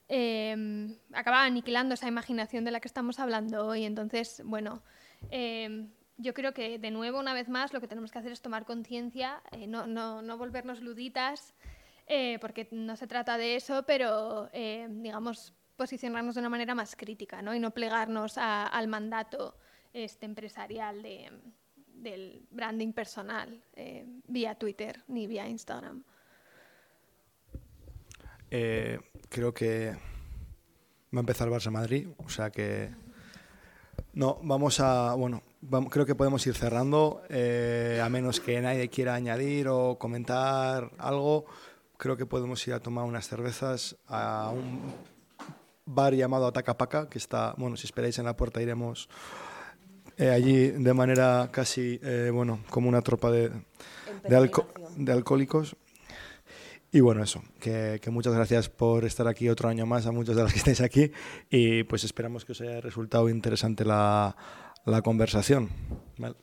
Speaker 3: eh, acaba aniquilando esa imaginación de la que estamos hablando hoy. Entonces, bueno, eh, yo creo que de nuevo, una vez más, lo que tenemos que hacer es tomar conciencia, eh, no, no, no volvernos luditas, eh, porque no se trata de eso, pero eh, digamos posicionarnos de una manera más crítica ¿no? y no plegarnos a- al mandato este, empresarial de, del branding personal eh, vía Twitter ni vía Instagram.
Speaker 1: Eh, creo que va a empezar Barça Madrid, o sea que no, vamos a, bueno, vam- creo que podemos ir cerrando, eh, a menos que nadie quiera añadir o comentar algo, creo que podemos ir a tomar unas cervezas a un bar llamado Atacapaca, que está, bueno, si esperáis en la puerta iremos eh, allí de manera casi, eh, bueno, como una tropa de, de, alco- de alcohólicos. Y bueno, eso, que, que muchas gracias por estar aquí otro año más a muchos de los que estáis aquí y pues esperamos que os haya resultado interesante la, la conversación. ¿vale?